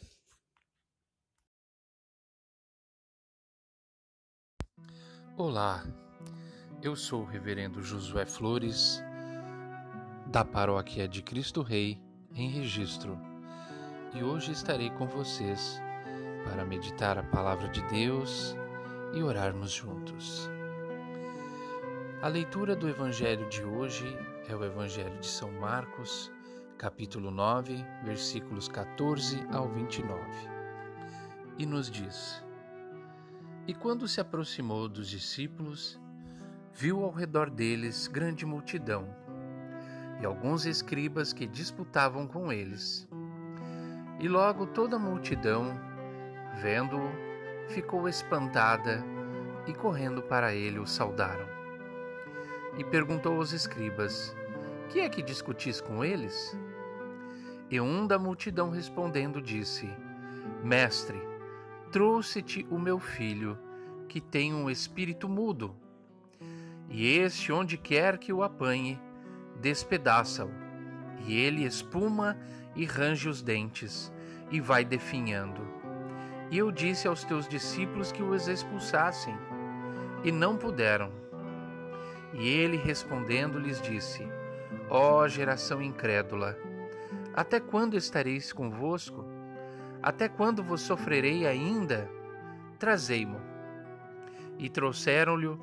Olá, eu sou o Reverendo Josué Flores, da Paróquia de Cristo Rei, em Registro, e hoje estarei com vocês para meditar a Palavra de Deus e orarmos juntos. A leitura do Evangelho de hoje é o Evangelho de São Marcos, capítulo 9, versículos 14 ao 29, e nos diz. E quando se aproximou dos discípulos, viu ao redor deles grande multidão e alguns escribas que disputavam com eles. E logo toda a multidão, vendo-o, ficou espantada e correndo para ele o saudaram. E perguntou aos escribas: Que é que discutis com eles? E um da multidão respondendo disse: Mestre, trouxe-te o meu filho, que tem um espírito mudo. E este, onde quer que o apanhe, despedaça-o, e ele espuma e range os dentes, e vai definhando. E eu disse aos teus discípulos que os expulsassem, e não puderam. E ele respondendo lhes disse: Ó oh, geração incrédula, até quando estareis convosco? Até quando vos sofrerei ainda? Trazei-mo. E trouxeram-lhe,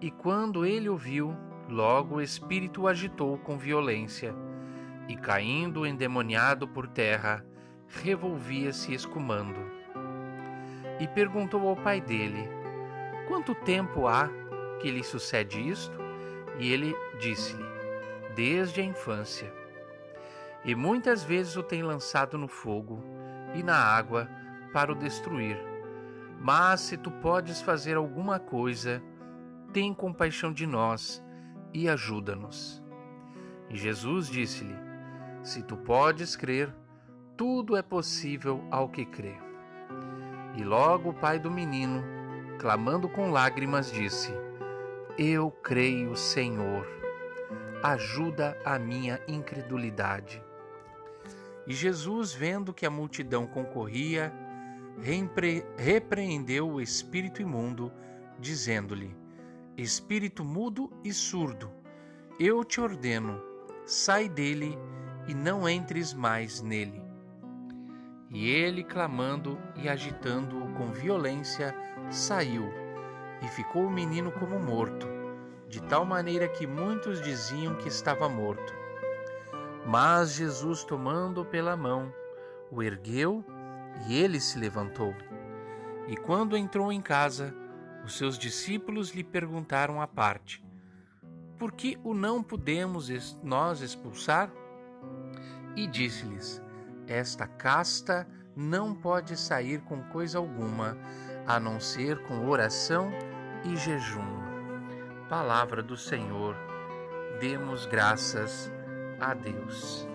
e quando ele o viu, logo o espírito o agitou com violência, e caindo endemoniado por terra, revolvia-se escumando. E perguntou ao pai dele: Quanto tempo há que lhe sucede isto? E ele disse-lhe: Desde a infância. E muitas vezes o tem lançado no fogo e na água para o destruir. Mas se tu podes fazer alguma coisa, tem compaixão de nós e ajuda-nos. E Jesus disse-lhe: Se tu podes crer, tudo é possível ao que crê. E logo o pai do menino, clamando com lágrimas, disse: Eu creio, Senhor, ajuda a minha incredulidade. E Jesus, vendo que a multidão concorria, repre repreendeu o espírito imundo, dizendo-lhe: Espírito mudo e surdo, eu te ordeno, sai dele e não entres mais nele. E ele, clamando e agitando-o com violência, saiu, e ficou o menino como morto, de tal maneira que muitos diziam que estava morto. Mas Jesus, tomando-o pela mão, o ergueu e ele se levantou. E quando entrou em casa, os seus discípulos lhe perguntaram à parte: Por que o não podemos nós expulsar? E disse-lhes: esta casta não pode sair com coisa alguma, a não ser com oração e jejum. Palavra do Senhor, demos graças a Deus.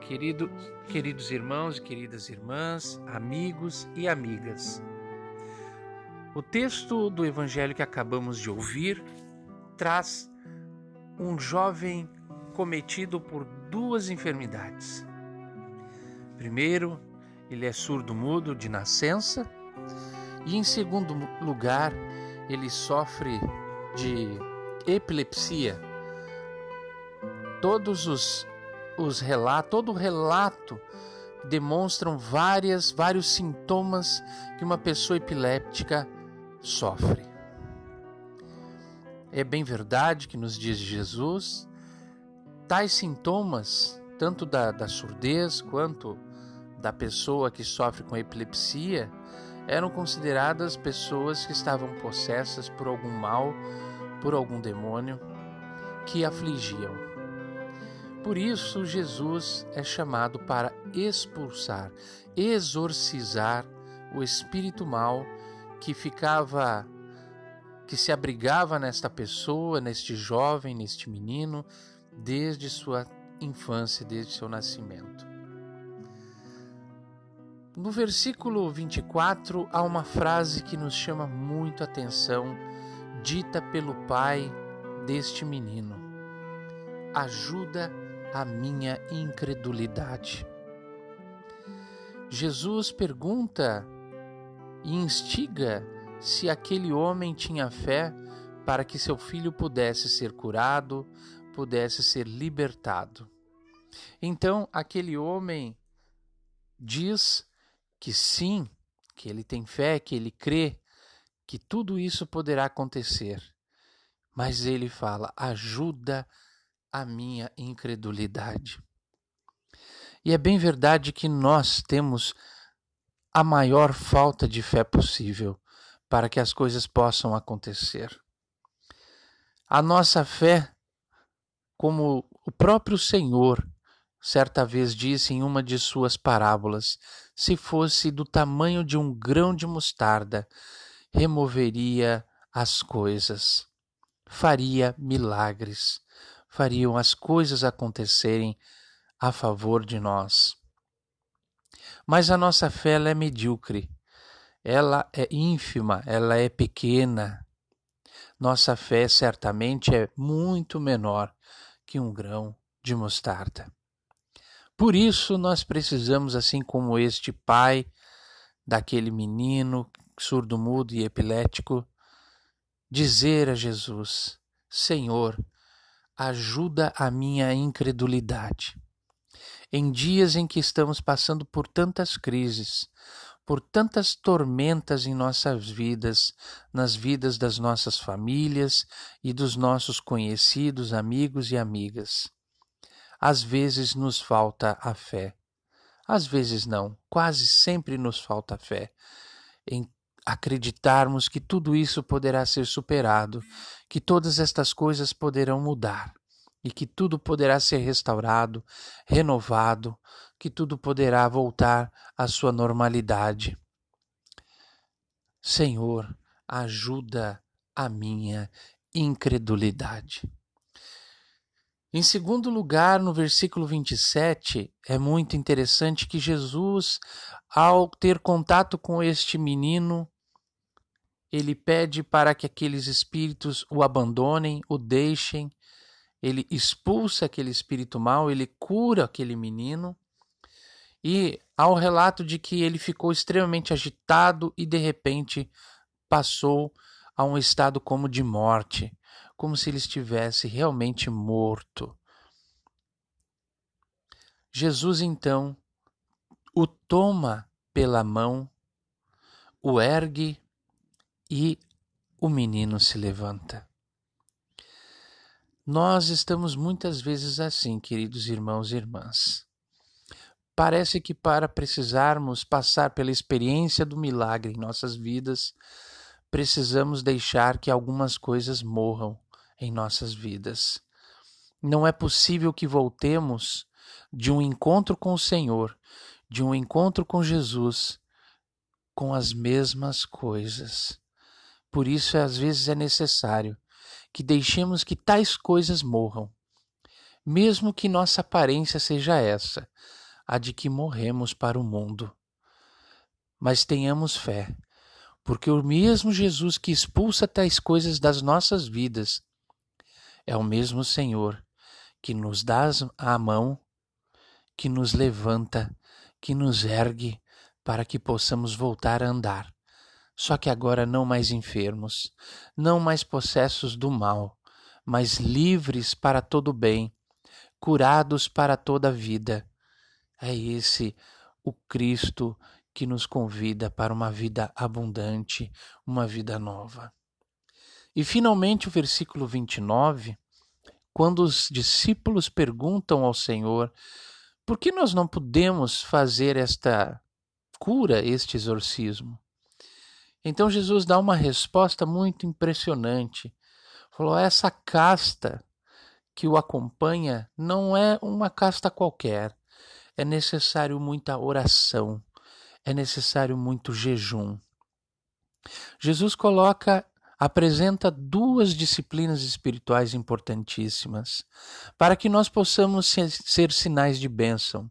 Querido, queridos irmãos e queridas irmãs, amigos e amigas, o texto do evangelho que acabamos de ouvir traz um jovem cometido por duas enfermidades Primeiro, ele é surdo-mudo de nascença, e em segundo lugar, ele sofre de epilepsia. Todos os, os relatos, todo o relato demonstram várias, vários sintomas que uma pessoa epiléptica sofre. É bem verdade que nos diz Jesus, tais sintomas, tanto da, da surdez quanto da pessoa que sofre com epilepsia eram consideradas pessoas que estavam possessas por algum mal, por algum demônio que afligiam. Por isso, Jesus é chamado para expulsar, exorcizar o espírito mal que ficava, que se abrigava nesta pessoa, neste jovem, neste menino, desde sua infância, desde seu nascimento. No versículo 24 há uma frase que nos chama muito atenção, dita pelo pai deste menino: Ajuda a minha incredulidade. Jesus pergunta e instiga se aquele homem tinha fé para que seu filho pudesse ser curado, pudesse ser libertado. Então, aquele homem diz que sim, que ele tem fé, que ele crê que tudo isso poderá acontecer. Mas ele fala: ajuda a minha incredulidade. E é bem verdade que nós temos a maior falta de fé possível para que as coisas possam acontecer. A nossa fé, como o próprio Senhor certa vez disse em uma de suas parábolas: se fosse do tamanho de um grão de mostarda, removeria as coisas, faria milagres, fariam as coisas acontecerem a favor de nós. Mas a nossa fé é medíocre, ela é ínfima, ela é pequena. Nossa fé certamente é muito menor que um grão de mostarda. Por isso nós precisamos, assim como este pai daquele menino surdo-mudo e epilético, dizer a Jesus: Senhor, ajuda a minha incredulidade. Em dias em que estamos passando por tantas crises, por tantas tormentas em nossas vidas, nas vidas das nossas famílias e dos nossos conhecidos, amigos e amigas. Às vezes nos falta a fé. Às vezes não, quase sempre nos falta a fé em acreditarmos que tudo isso poderá ser superado, que todas estas coisas poderão mudar e que tudo poderá ser restaurado, renovado, que tudo poderá voltar à sua normalidade. Senhor, ajuda a minha incredulidade. Em segundo lugar, no versículo 27, é muito interessante que Jesus, ao ter contato com este menino, ele pede para que aqueles espíritos o abandonem, o deixem, ele expulsa aquele espírito mau, ele cura aquele menino. E há o relato de que ele ficou extremamente agitado e de repente passou a um estado como de morte, como se ele estivesse realmente morto. Jesus então o toma pela mão, o ergue e o menino se levanta. Nós estamos muitas vezes assim, queridos irmãos e irmãs. Parece que para precisarmos passar pela experiência do milagre em nossas vidas, precisamos deixar que algumas coisas morram em nossas vidas. Não é possível que voltemos de um encontro com o Senhor, de um encontro com Jesus, com as mesmas coisas. Por isso, às vezes, é necessário que deixemos que tais coisas morram, mesmo que nossa aparência seja essa, a de que morremos para o mundo. Mas tenhamos fé, porque o mesmo Jesus que expulsa tais coisas das nossas vidas é o mesmo Senhor que nos dá a mão, que nos levanta, que nos ergue para que possamos voltar a andar só que agora não mais enfermos, não mais possessos do mal, mas livres para todo bem, curados para toda a vida. É esse o Cristo que nos convida para uma vida abundante, uma vida nova. E finalmente o versículo 29, quando os discípulos perguntam ao Senhor: por que nós não podemos fazer esta cura, este exorcismo? Então Jesus dá uma resposta muito impressionante. Falou: essa casta que o acompanha não é uma casta qualquer. É necessário muita oração, é necessário muito jejum. Jesus coloca, apresenta duas disciplinas espirituais importantíssimas para que nós possamos ser, sinais de bênção,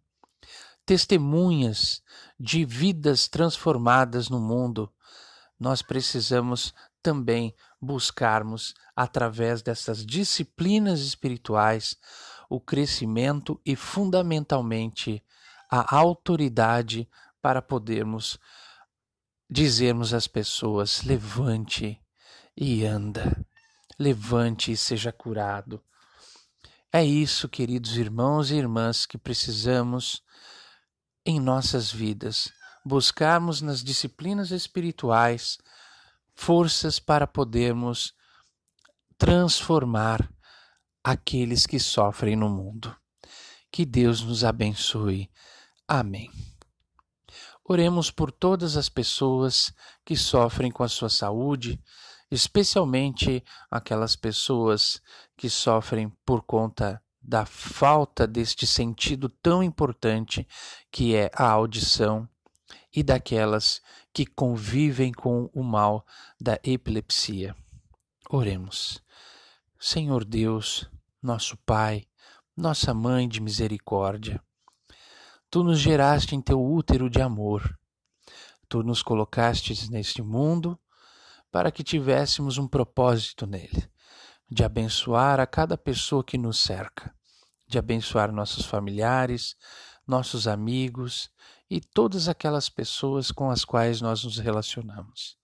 testemunhas de vidas transformadas no mundo nós precisamos também buscarmos, através dessas disciplinas espirituais, o crescimento e, fundamentalmente, a autoridade para podermos dizermos às pessoas: levante e anda, levante e seja curado. É isso, queridos irmãos e irmãs, que precisamos em nossas vidas buscarmos nas disciplinas espirituais forças para podermos transformar aqueles que sofrem no mundo. Que Deus nos abençoe. Amém. Oremos por todas as pessoas que sofrem com a sua saúde, especialmente aquelas pessoas que sofrem por conta da falta deste sentido tão importante que é a audição e daquelas que convivem com o mal da epilepsia. Oremos. Senhor Deus, nosso Pai, nossa Mãe de misericórdia, Tu nos geraste em teu útero de amor. Tu nos colocastes neste mundo para que tivéssemos um propósito nele, de abençoar a cada pessoa que nos cerca, de abençoar nossos familiares, nossos amigos e todas aquelas pessoas com as quais nós nos relacionamos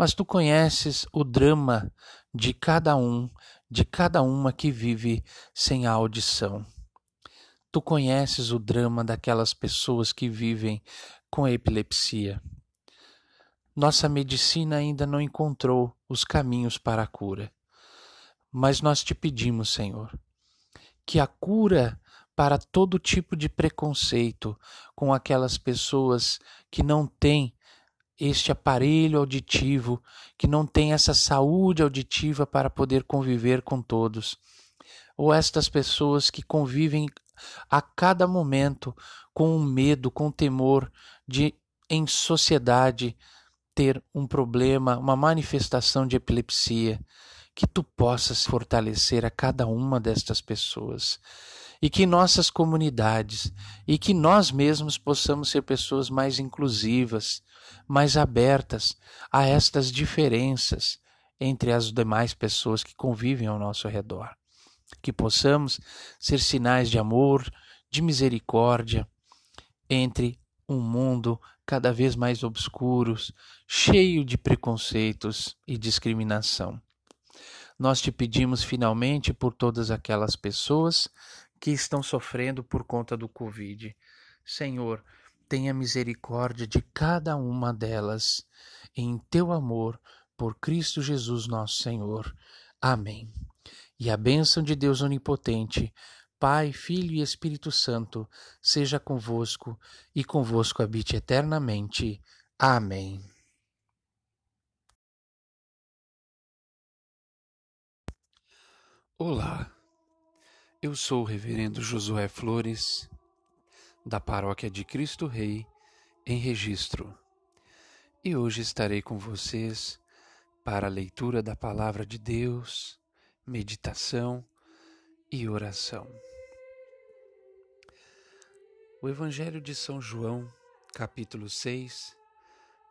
mas tu conheces o drama de cada um, de cada uma que vive sem a audição. Tu conheces o drama daquelas pessoas que vivem com epilepsia. Nossa medicina ainda não encontrou os caminhos para a cura. Mas nós te pedimos, Senhor, que a cura para todo tipo de preconceito com aquelas pessoas que não têm este aparelho auditivo, que não tem essa saúde auditiva para poder conviver com todos, ou estas pessoas que convivem a cada momento com o medo, com o temor de, em sociedade, ter um problema, uma manifestação de epilepsia, que tu possas fortalecer a cada uma destas pessoas e que nossas comunidades e que nós mesmos possamos ser pessoas mais inclusivas, mais abertas a estas diferenças entre as demais pessoas que convivem ao nosso redor. Que possamos ser sinais de amor, de misericórdia entre um mundo cada vez mais obscuro, cheio de preconceitos e discriminação. Nós te pedimos finalmente por todas aquelas pessoas que estão sofrendo por conta do Covid. Senhor, tenha misericórdia de cada uma delas, em teu amor, por Cristo Jesus nosso Senhor. Amém. E a bênção de Deus Onipotente, Pai, Filho e Espírito Santo, seja convosco e convosco habite eternamente. Amém. Olá. Eu sou o Reverendo Josué Flores, da Paróquia de Cristo Rei, em Registro, e hoje estarei com vocês para a leitura da Palavra de Deus, meditação e oração. O Evangelho de São João, capítulo 6,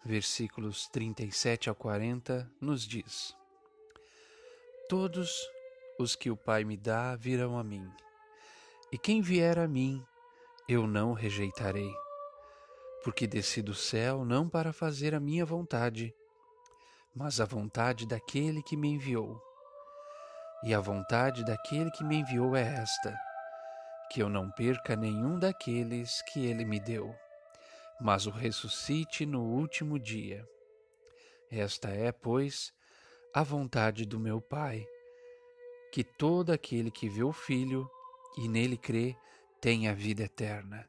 versículos 37 a 40, nos diz: Todos os que o Pai me dá virão a mim, e quem vier a mim, eu não rejeitarei, porque desci do céu não para fazer a minha vontade, mas a vontade daquele que me enviou. E a vontade daquele que me enviou é esta: que eu não perca nenhum daqueles que ele me deu, mas o ressuscite no último dia. Esta é, pois, a vontade do meu Pai que todo aquele que vê o Filho e nele crê tenha vida eterna,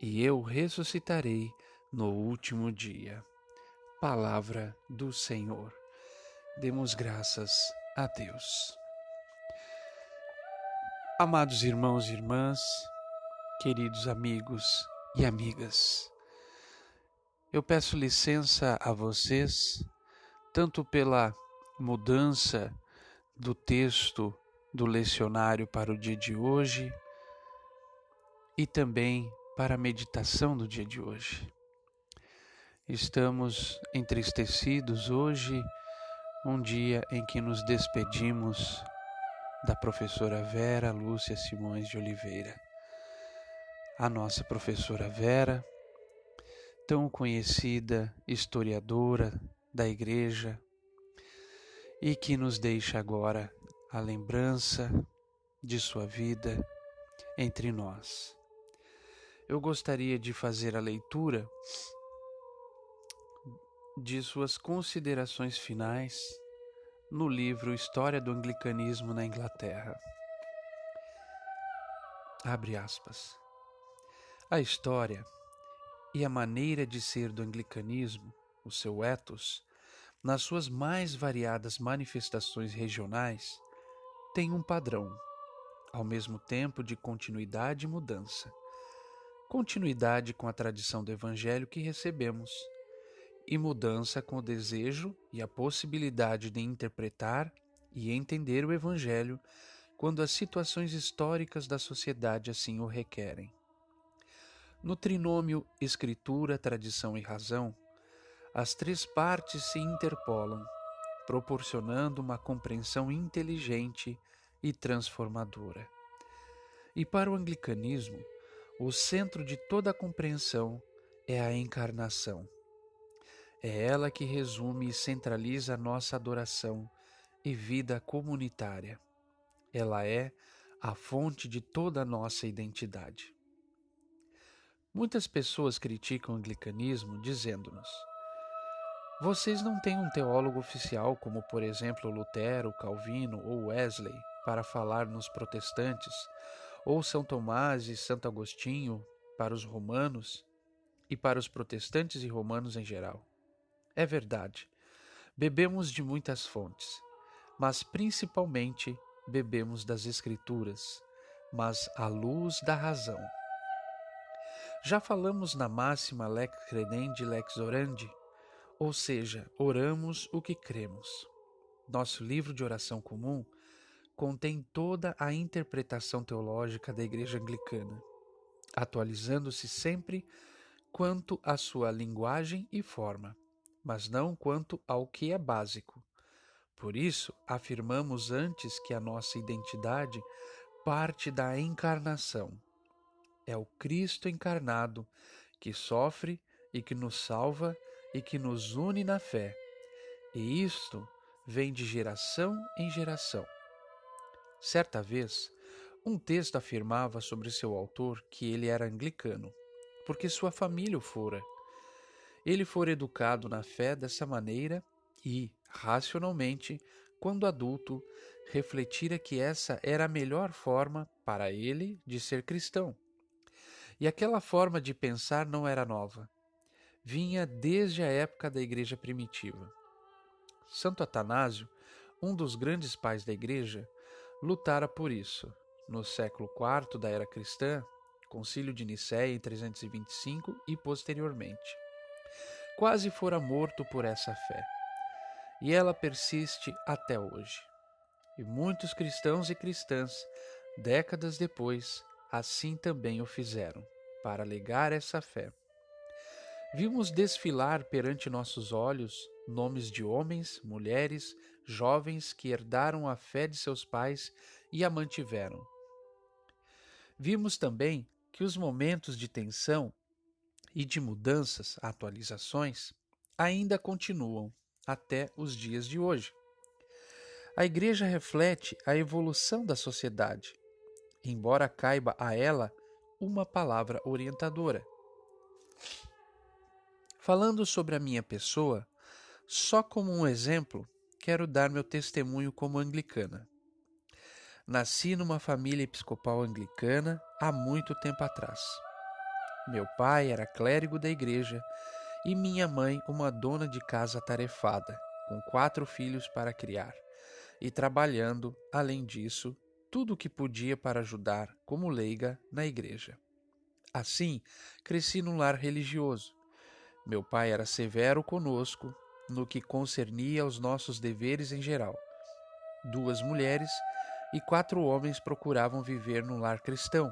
e eu ressuscitarei no último dia. Palavra do Senhor. Demos graças a Deus. Amados irmãos e irmãs, queridos amigos e amigas, eu peço licença a vocês, tanto pela mudança do texto do lecionário para o dia de hoje e também para a meditação do dia de hoje. Estamos entristecidos hoje, um dia em que nos despedimos da professora Vera Lúcia Simões de Oliveira. A nossa professora Vera, tão conhecida historiadora da Igreja, e que nos deixa agora a lembrança de sua vida entre nós. Eu gostaria de fazer a leitura de suas considerações finais no livro História do Anglicanismo na Inglaterra. Abre aspas. A história e a maneira de ser do anglicanismo, o seu ethos, nas suas mais variadas manifestações regionais, tem um padrão, ao mesmo tempo de continuidade e mudança. Continuidade com a tradição do Evangelho que recebemos e mudança com o desejo e a possibilidade de interpretar e entender o Evangelho quando as situações históricas da sociedade assim o requerem. No trinômio Escritura, Tradição e Razão, as três partes se interpolam, proporcionando uma compreensão inteligente e transformadora. E para o anglicanismo, o centro de toda a compreensão é a encarnação. É ela que resume e centraliza a nossa adoração e vida comunitária. Ela é a fonte de toda a nossa identidade. Muitas pessoas criticam o anglicanismo dizendo-nos: vocês não têm um teólogo oficial como, por exemplo, Lutero, Calvino ou Wesley para falar nos protestantes, ou São Tomás e Santo Agostinho para os romanos e para os protestantes e romanos em geral. É verdade, bebemos de muitas fontes, mas principalmente bebemos das Escrituras, mas à luz da razão. Já falamos na máxima lex credendi lex orandi, ou seja, oramos o que cremos. Nosso livro de oração comum contém toda a interpretação teológica da Igreja Anglicana, atualizando-se sempre quanto à sua linguagem e forma, mas não quanto ao que é básico. Por isso, afirmamos antes que a nossa identidade parte da encarnação. É o Cristo encarnado que sofre e que nos salva e que nos une na fé. E isto vem de geração em geração. Certa vez, um texto afirmava sobre seu autor que ele era anglicano, porque sua família o fora. Ele fora educado na fé dessa maneira e, racionalmente, quando adulto, refletira que essa era a melhor forma para ele de ser cristão. E aquela forma de pensar não era nova vinha desde a época da Igreja primitiva. Santo Atanásio, um dos grandes pais da Igreja, lutara por isso. No século IV da era cristã, Concílio de Nicéia em 325 e posteriormente. Quase fora morto por essa fé. E ela persiste até hoje. E muitos cristãos e cristãs, décadas depois, assim também o fizeram, para legar essa fé. Vimos desfilar perante nossos olhos nomes de homens, mulheres, jovens que herdaram a fé de seus pais e a mantiveram. Vimos também que os momentos de tensão e de mudanças, atualizações, ainda continuam até os dias de hoje. A Igreja reflete a evolução da sociedade, embora caiba a ela uma palavra orientadora. Falando sobre a minha pessoa, só como um exemplo, quero dar meu testemunho como anglicana. Nasci numa família episcopal anglicana há muito tempo atrás. Meu pai era clérigo da igreja e minha mãe uma dona de casa tarefada, com quatro filhos para criar, e trabalhando, além disso, tudo o que podia para ajudar como leiga na igreja. Assim, cresci num lar religioso, meu pai era severo conosco no que concernia aos nossos deveres em geral. Duas mulheres e quatro homens procuravam viver num lar cristão.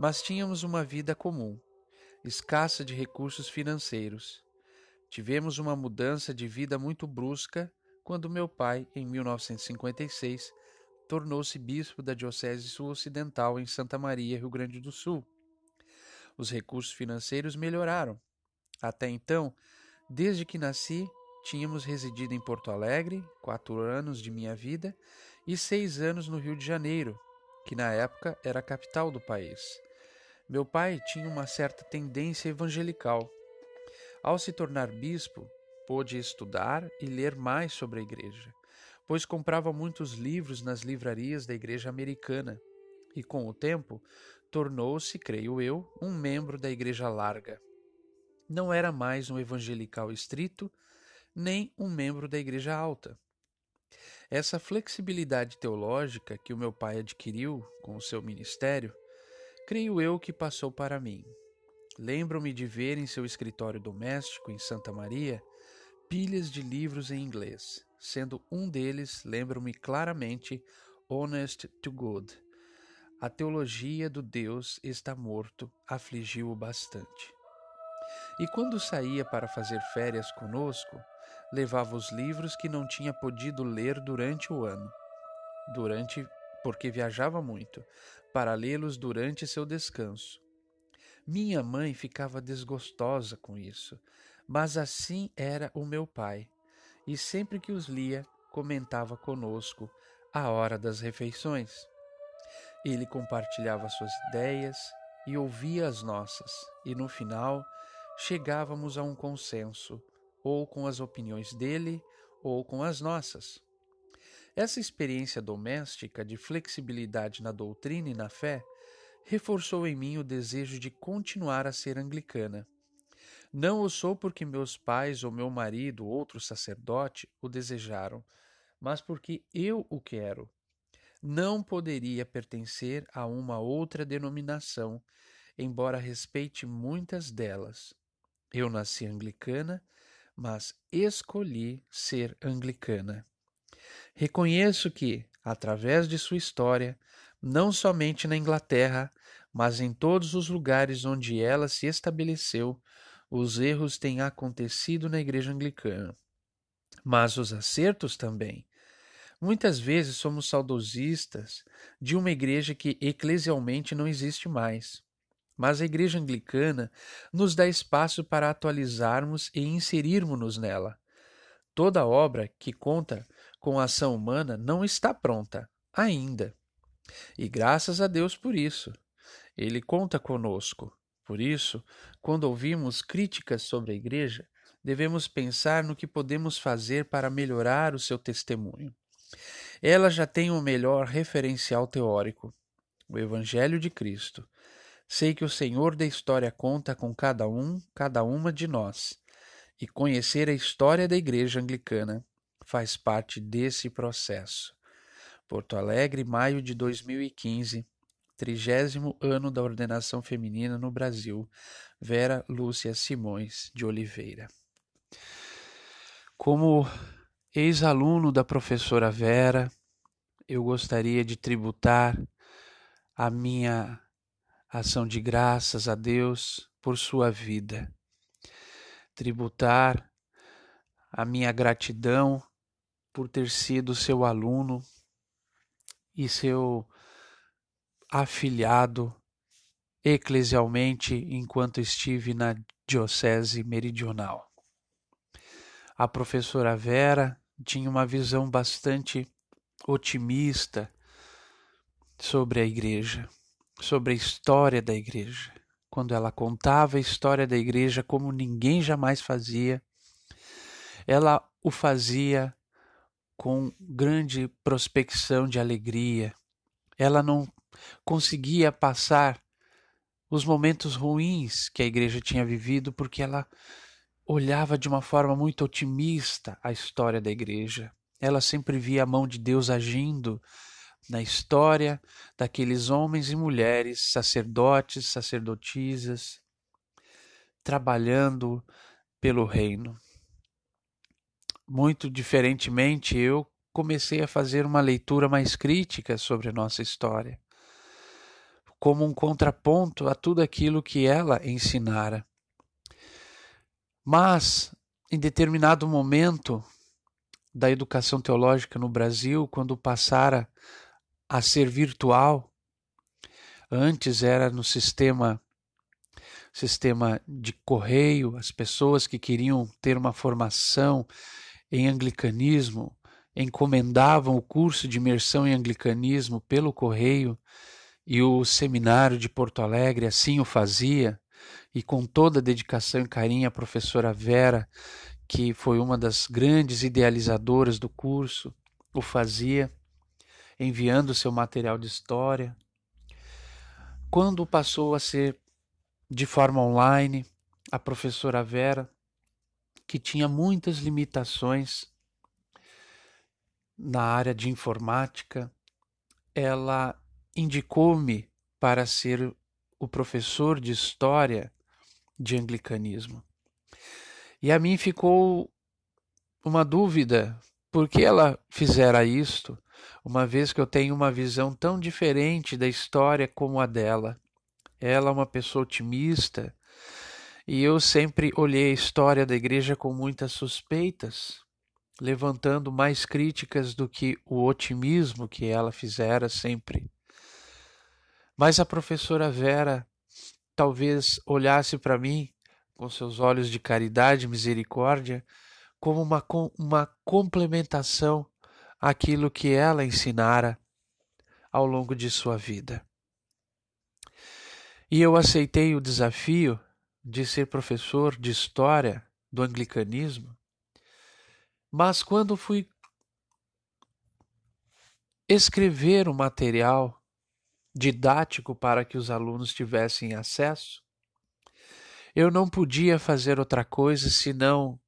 Mas tínhamos uma vida comum, escassa de recursos financeiros. Tivemos uma mudança de vida muito brusca quando meu pai, em 1956, tornou-se bispo da Diocese Sul-Ocidental em Santa Maria, Rio Grande do Sul. Os recursos financeiros melhoraram até então, desde que nasci, tínhamos residido em Porto Alegre, quatro anos de minha vida, e seis anos no Rio de Janeiro, que na época era a capital do país. Meu pai tinha uma certa tendência evangelical. Ao se tornar bispo, pôde estudar e ler mais sobre a igreja, pois comprava muitos livros nas livrarias da igreja americana e, com o tempo, tornou-se, creio eu, um membro da igreja larga não era mais um evangelical estrito, nem um membro da Igreja Alta. Essa flexibilidade teológica que o meu pai adquiriu com o seu ministério, creio eu que passou para mim. lembro-me de ver em seu escritório doméstico em Santa Maria pilhas de livros em inglês, sendo um deles, lembro-me claramente, Honest to Good. A teologia do Deus está morto afligiu-o bastante. E quando saía para fazer férias conosco, levava os livros que não tinha podido ler durante o ano, durante porque viajava muito, para lê-los durante seu descanso. Minha mãe ficava desgostosa com isso, mas assim era o meu pai, e sempre que os lia, comentava conosco a hora das refeições. Ele compartilhava suas ideias e ouvia as nossas, e no final chegávamos a um consenso, ou com as opiniões dele, ou com as nossas. Essa experiência doméstica de flexibilidade na doutrina e na fé reforçou em mim o desejo de continuar a ser anglicana. Não o sou porque meus pais ou meu marido, outro sacerdote, o desejaram, mas porque eu o quero. Não poderia pertencer a uma outra denominação, embora respeite muitas delas. Eu nasci anglicana, mas escolhi ser anglicana. Reconheço que, através de sua história, não somente na Inglaterra, mas em todos os lugares onde ela se estabeleceu, os erros têm acontecido na Igreja Anglicana. Mas os acertos também. Muitas vezes somos saudosistas de uma igreja que eclesialmente não existe mais mas a Igreja Anglicana nos dá espaço para atualizarmos e inserirmos-nos nela. Toda obra que conta com a ação humana não está pronta, ainda. E graças a Deus por isso. Ele conta conosco. Por isso, quando ouvimos críticas sobre a Igreja, devemos pensar no que podemos fazer para melhorar o seu testemunho. Ela já tem o melhor referencial teórico, o Evangelho de Cristo Sei que o Senhor da história conta com cada um, cada uma de nós, e conhecer a história da Igreja Anglicana faz parte desse processo. Porto Alegre, maio de 2015, trigésimo ano da ordenação feminina no Brasil, Vera Lúcia Simões de Oliveira. Como ex-aluno da professora Vera, eu gostaria de tributar a minha ação de graças a Deus por sua vida. Tributar a minha gratidão por ter sido seu aluno e seu afiliado eclesialmente enquanto estive na Diocese Meridional. A professora Vera tinha uma visão bastante otimista sobre a igreja sobre a história da igreja. Quando ela contava a história da igreja como ninguém jamais fazia, ela o fazia com grande prospecção de alegria. Ela não conseguia passar os momentos ruins que a igreja tinha vivido porque ela olhava de uma forma muito otimista a história da igreja. Ela sempre via a mão de Deus agindo na história daqueles homens e mulheres, sacerdotes, sacerdotisas, trabalhando pelo reino. Muito diferentemente, eu comecei a fazer uma leitura mais crítica sobre a nossa história, como um contraponto a tudo aquilo que ela ensinara. Mas, em determinado momento da educação teológica no Brasil, quando passara a ser virtual. Antes era no sistema sistema de correio, as pessoas que queriam ter uma formação em anglicanismo encomendavam o curso de imersão em anglicanismo pelo correio e o seminário de Porto Alegre assim o fazia e com toda a dedicação e carinho a professora Vera, que foi uma das grandes idealizadoras do curso, o fazia enviando seu material de história. Quando passou a ser de forma online, a professora Vera, que tinha muitas limitações na área de informática, ela indicou-me para ser o professor de história de anglicanismo. E a mim ficou uma dúvida, por que ela fizera isto, uma vez que eu tenho uma visão tão diferente da história como a dela. Ela é uma pessoa otimista, e eu sempre olhei a história da igreja com muitas suspeitas, levantando mais críticas do que o otimismo que ela fizera sempre. Mas a professora Vera talvez olhasse para mim com seus olhos de caridade e misericórdia como uma, uma complementação àquilo que ela ensinara ao longo de sua vida. E eu aceitei o desafio de ser professor de história do anglicanismo, mas quando fui escrever o um material didático para que os alunos tivessem acesso, eu não podia fazer outra coisa senão,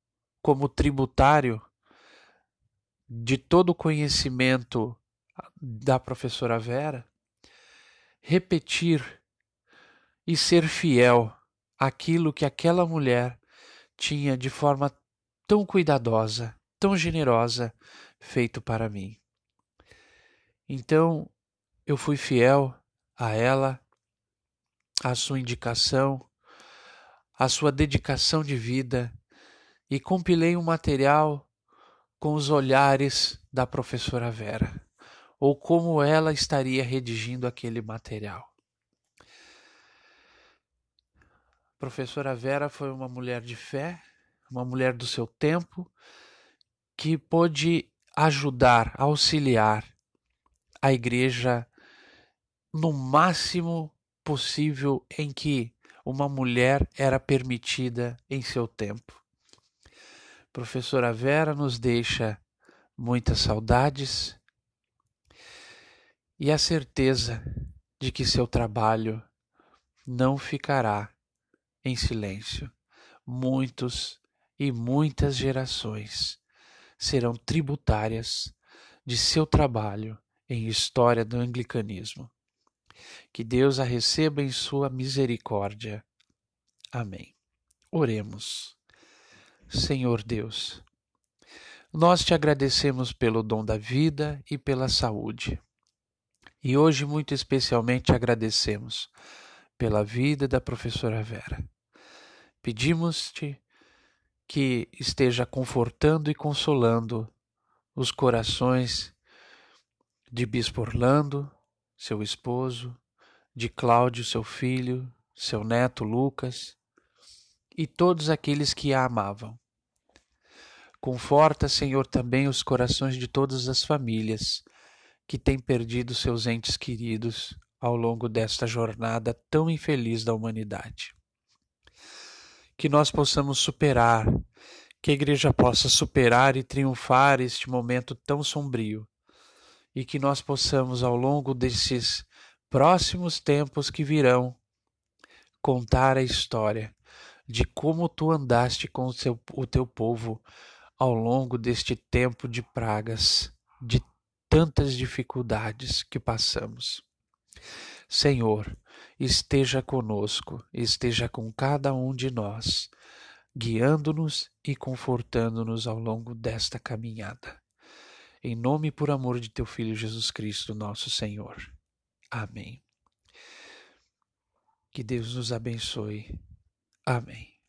como tributário de todo o conhecimento da professora Vera, repetir e ser fiel àquilo que aquela mulher tinha de forma tão cuidadosa, tão generosa feito para mim. Então, eu fui fiel a ela, a sua indicação, a sua dedicação de vida e compilei um material com os olhares da professora Vera, ou como ela estaria redigindo aquele material. A professora Vera foi uma mulher de fé, uma mulher do seu tempo, que pôde ajudar, auxiliar a igreja no máximo possível em que uma mulher era permitida em seu tempo. Professora Vera nos deixa muitas saudades e a certeza de que seu trabalho não ficará em silêncio. Muitos e muitas gerações serão tributárias de seu trabalho em história do anglicanismo. Que Deus a receba em sua misericórdia. Amém. Oremos. Senhor Deus, nós te agradecemos pelo dom da vida e pela saúde. E hoje, muito especialmente, agradecemos pela vida da professora Vera. Pedimos-te que esteja confortando e consolando os corações de Bispo Orlando, seu esposo, de Cláudio, seu filho, seu neto Lucas e todos aqueles que a amavam. Conforta, Senhor, também os corações de todas as famílias que têm perdido seus entes queridos ao longo desta jornada tão infeliz da humanidade. Que nós possamos superar, que a Igreja possa superar e triunfar este momento tão sombrio e que nós possamos, ao longo desses próximos tempos que virão, contar a história de como tu andaste com o, seu, o teu povo ao longo deste tempo de pragas, de tantas dificuldades que passamos. Senhor, esteja conosco, esteja com cada um de nós, guiando-nos e confortando-nos ao longo desta caminhada. Em nome e por amor de teu Filho Jesus Cristo, nosso Senhor. Amém. Que Deus nos abençoe. Amém.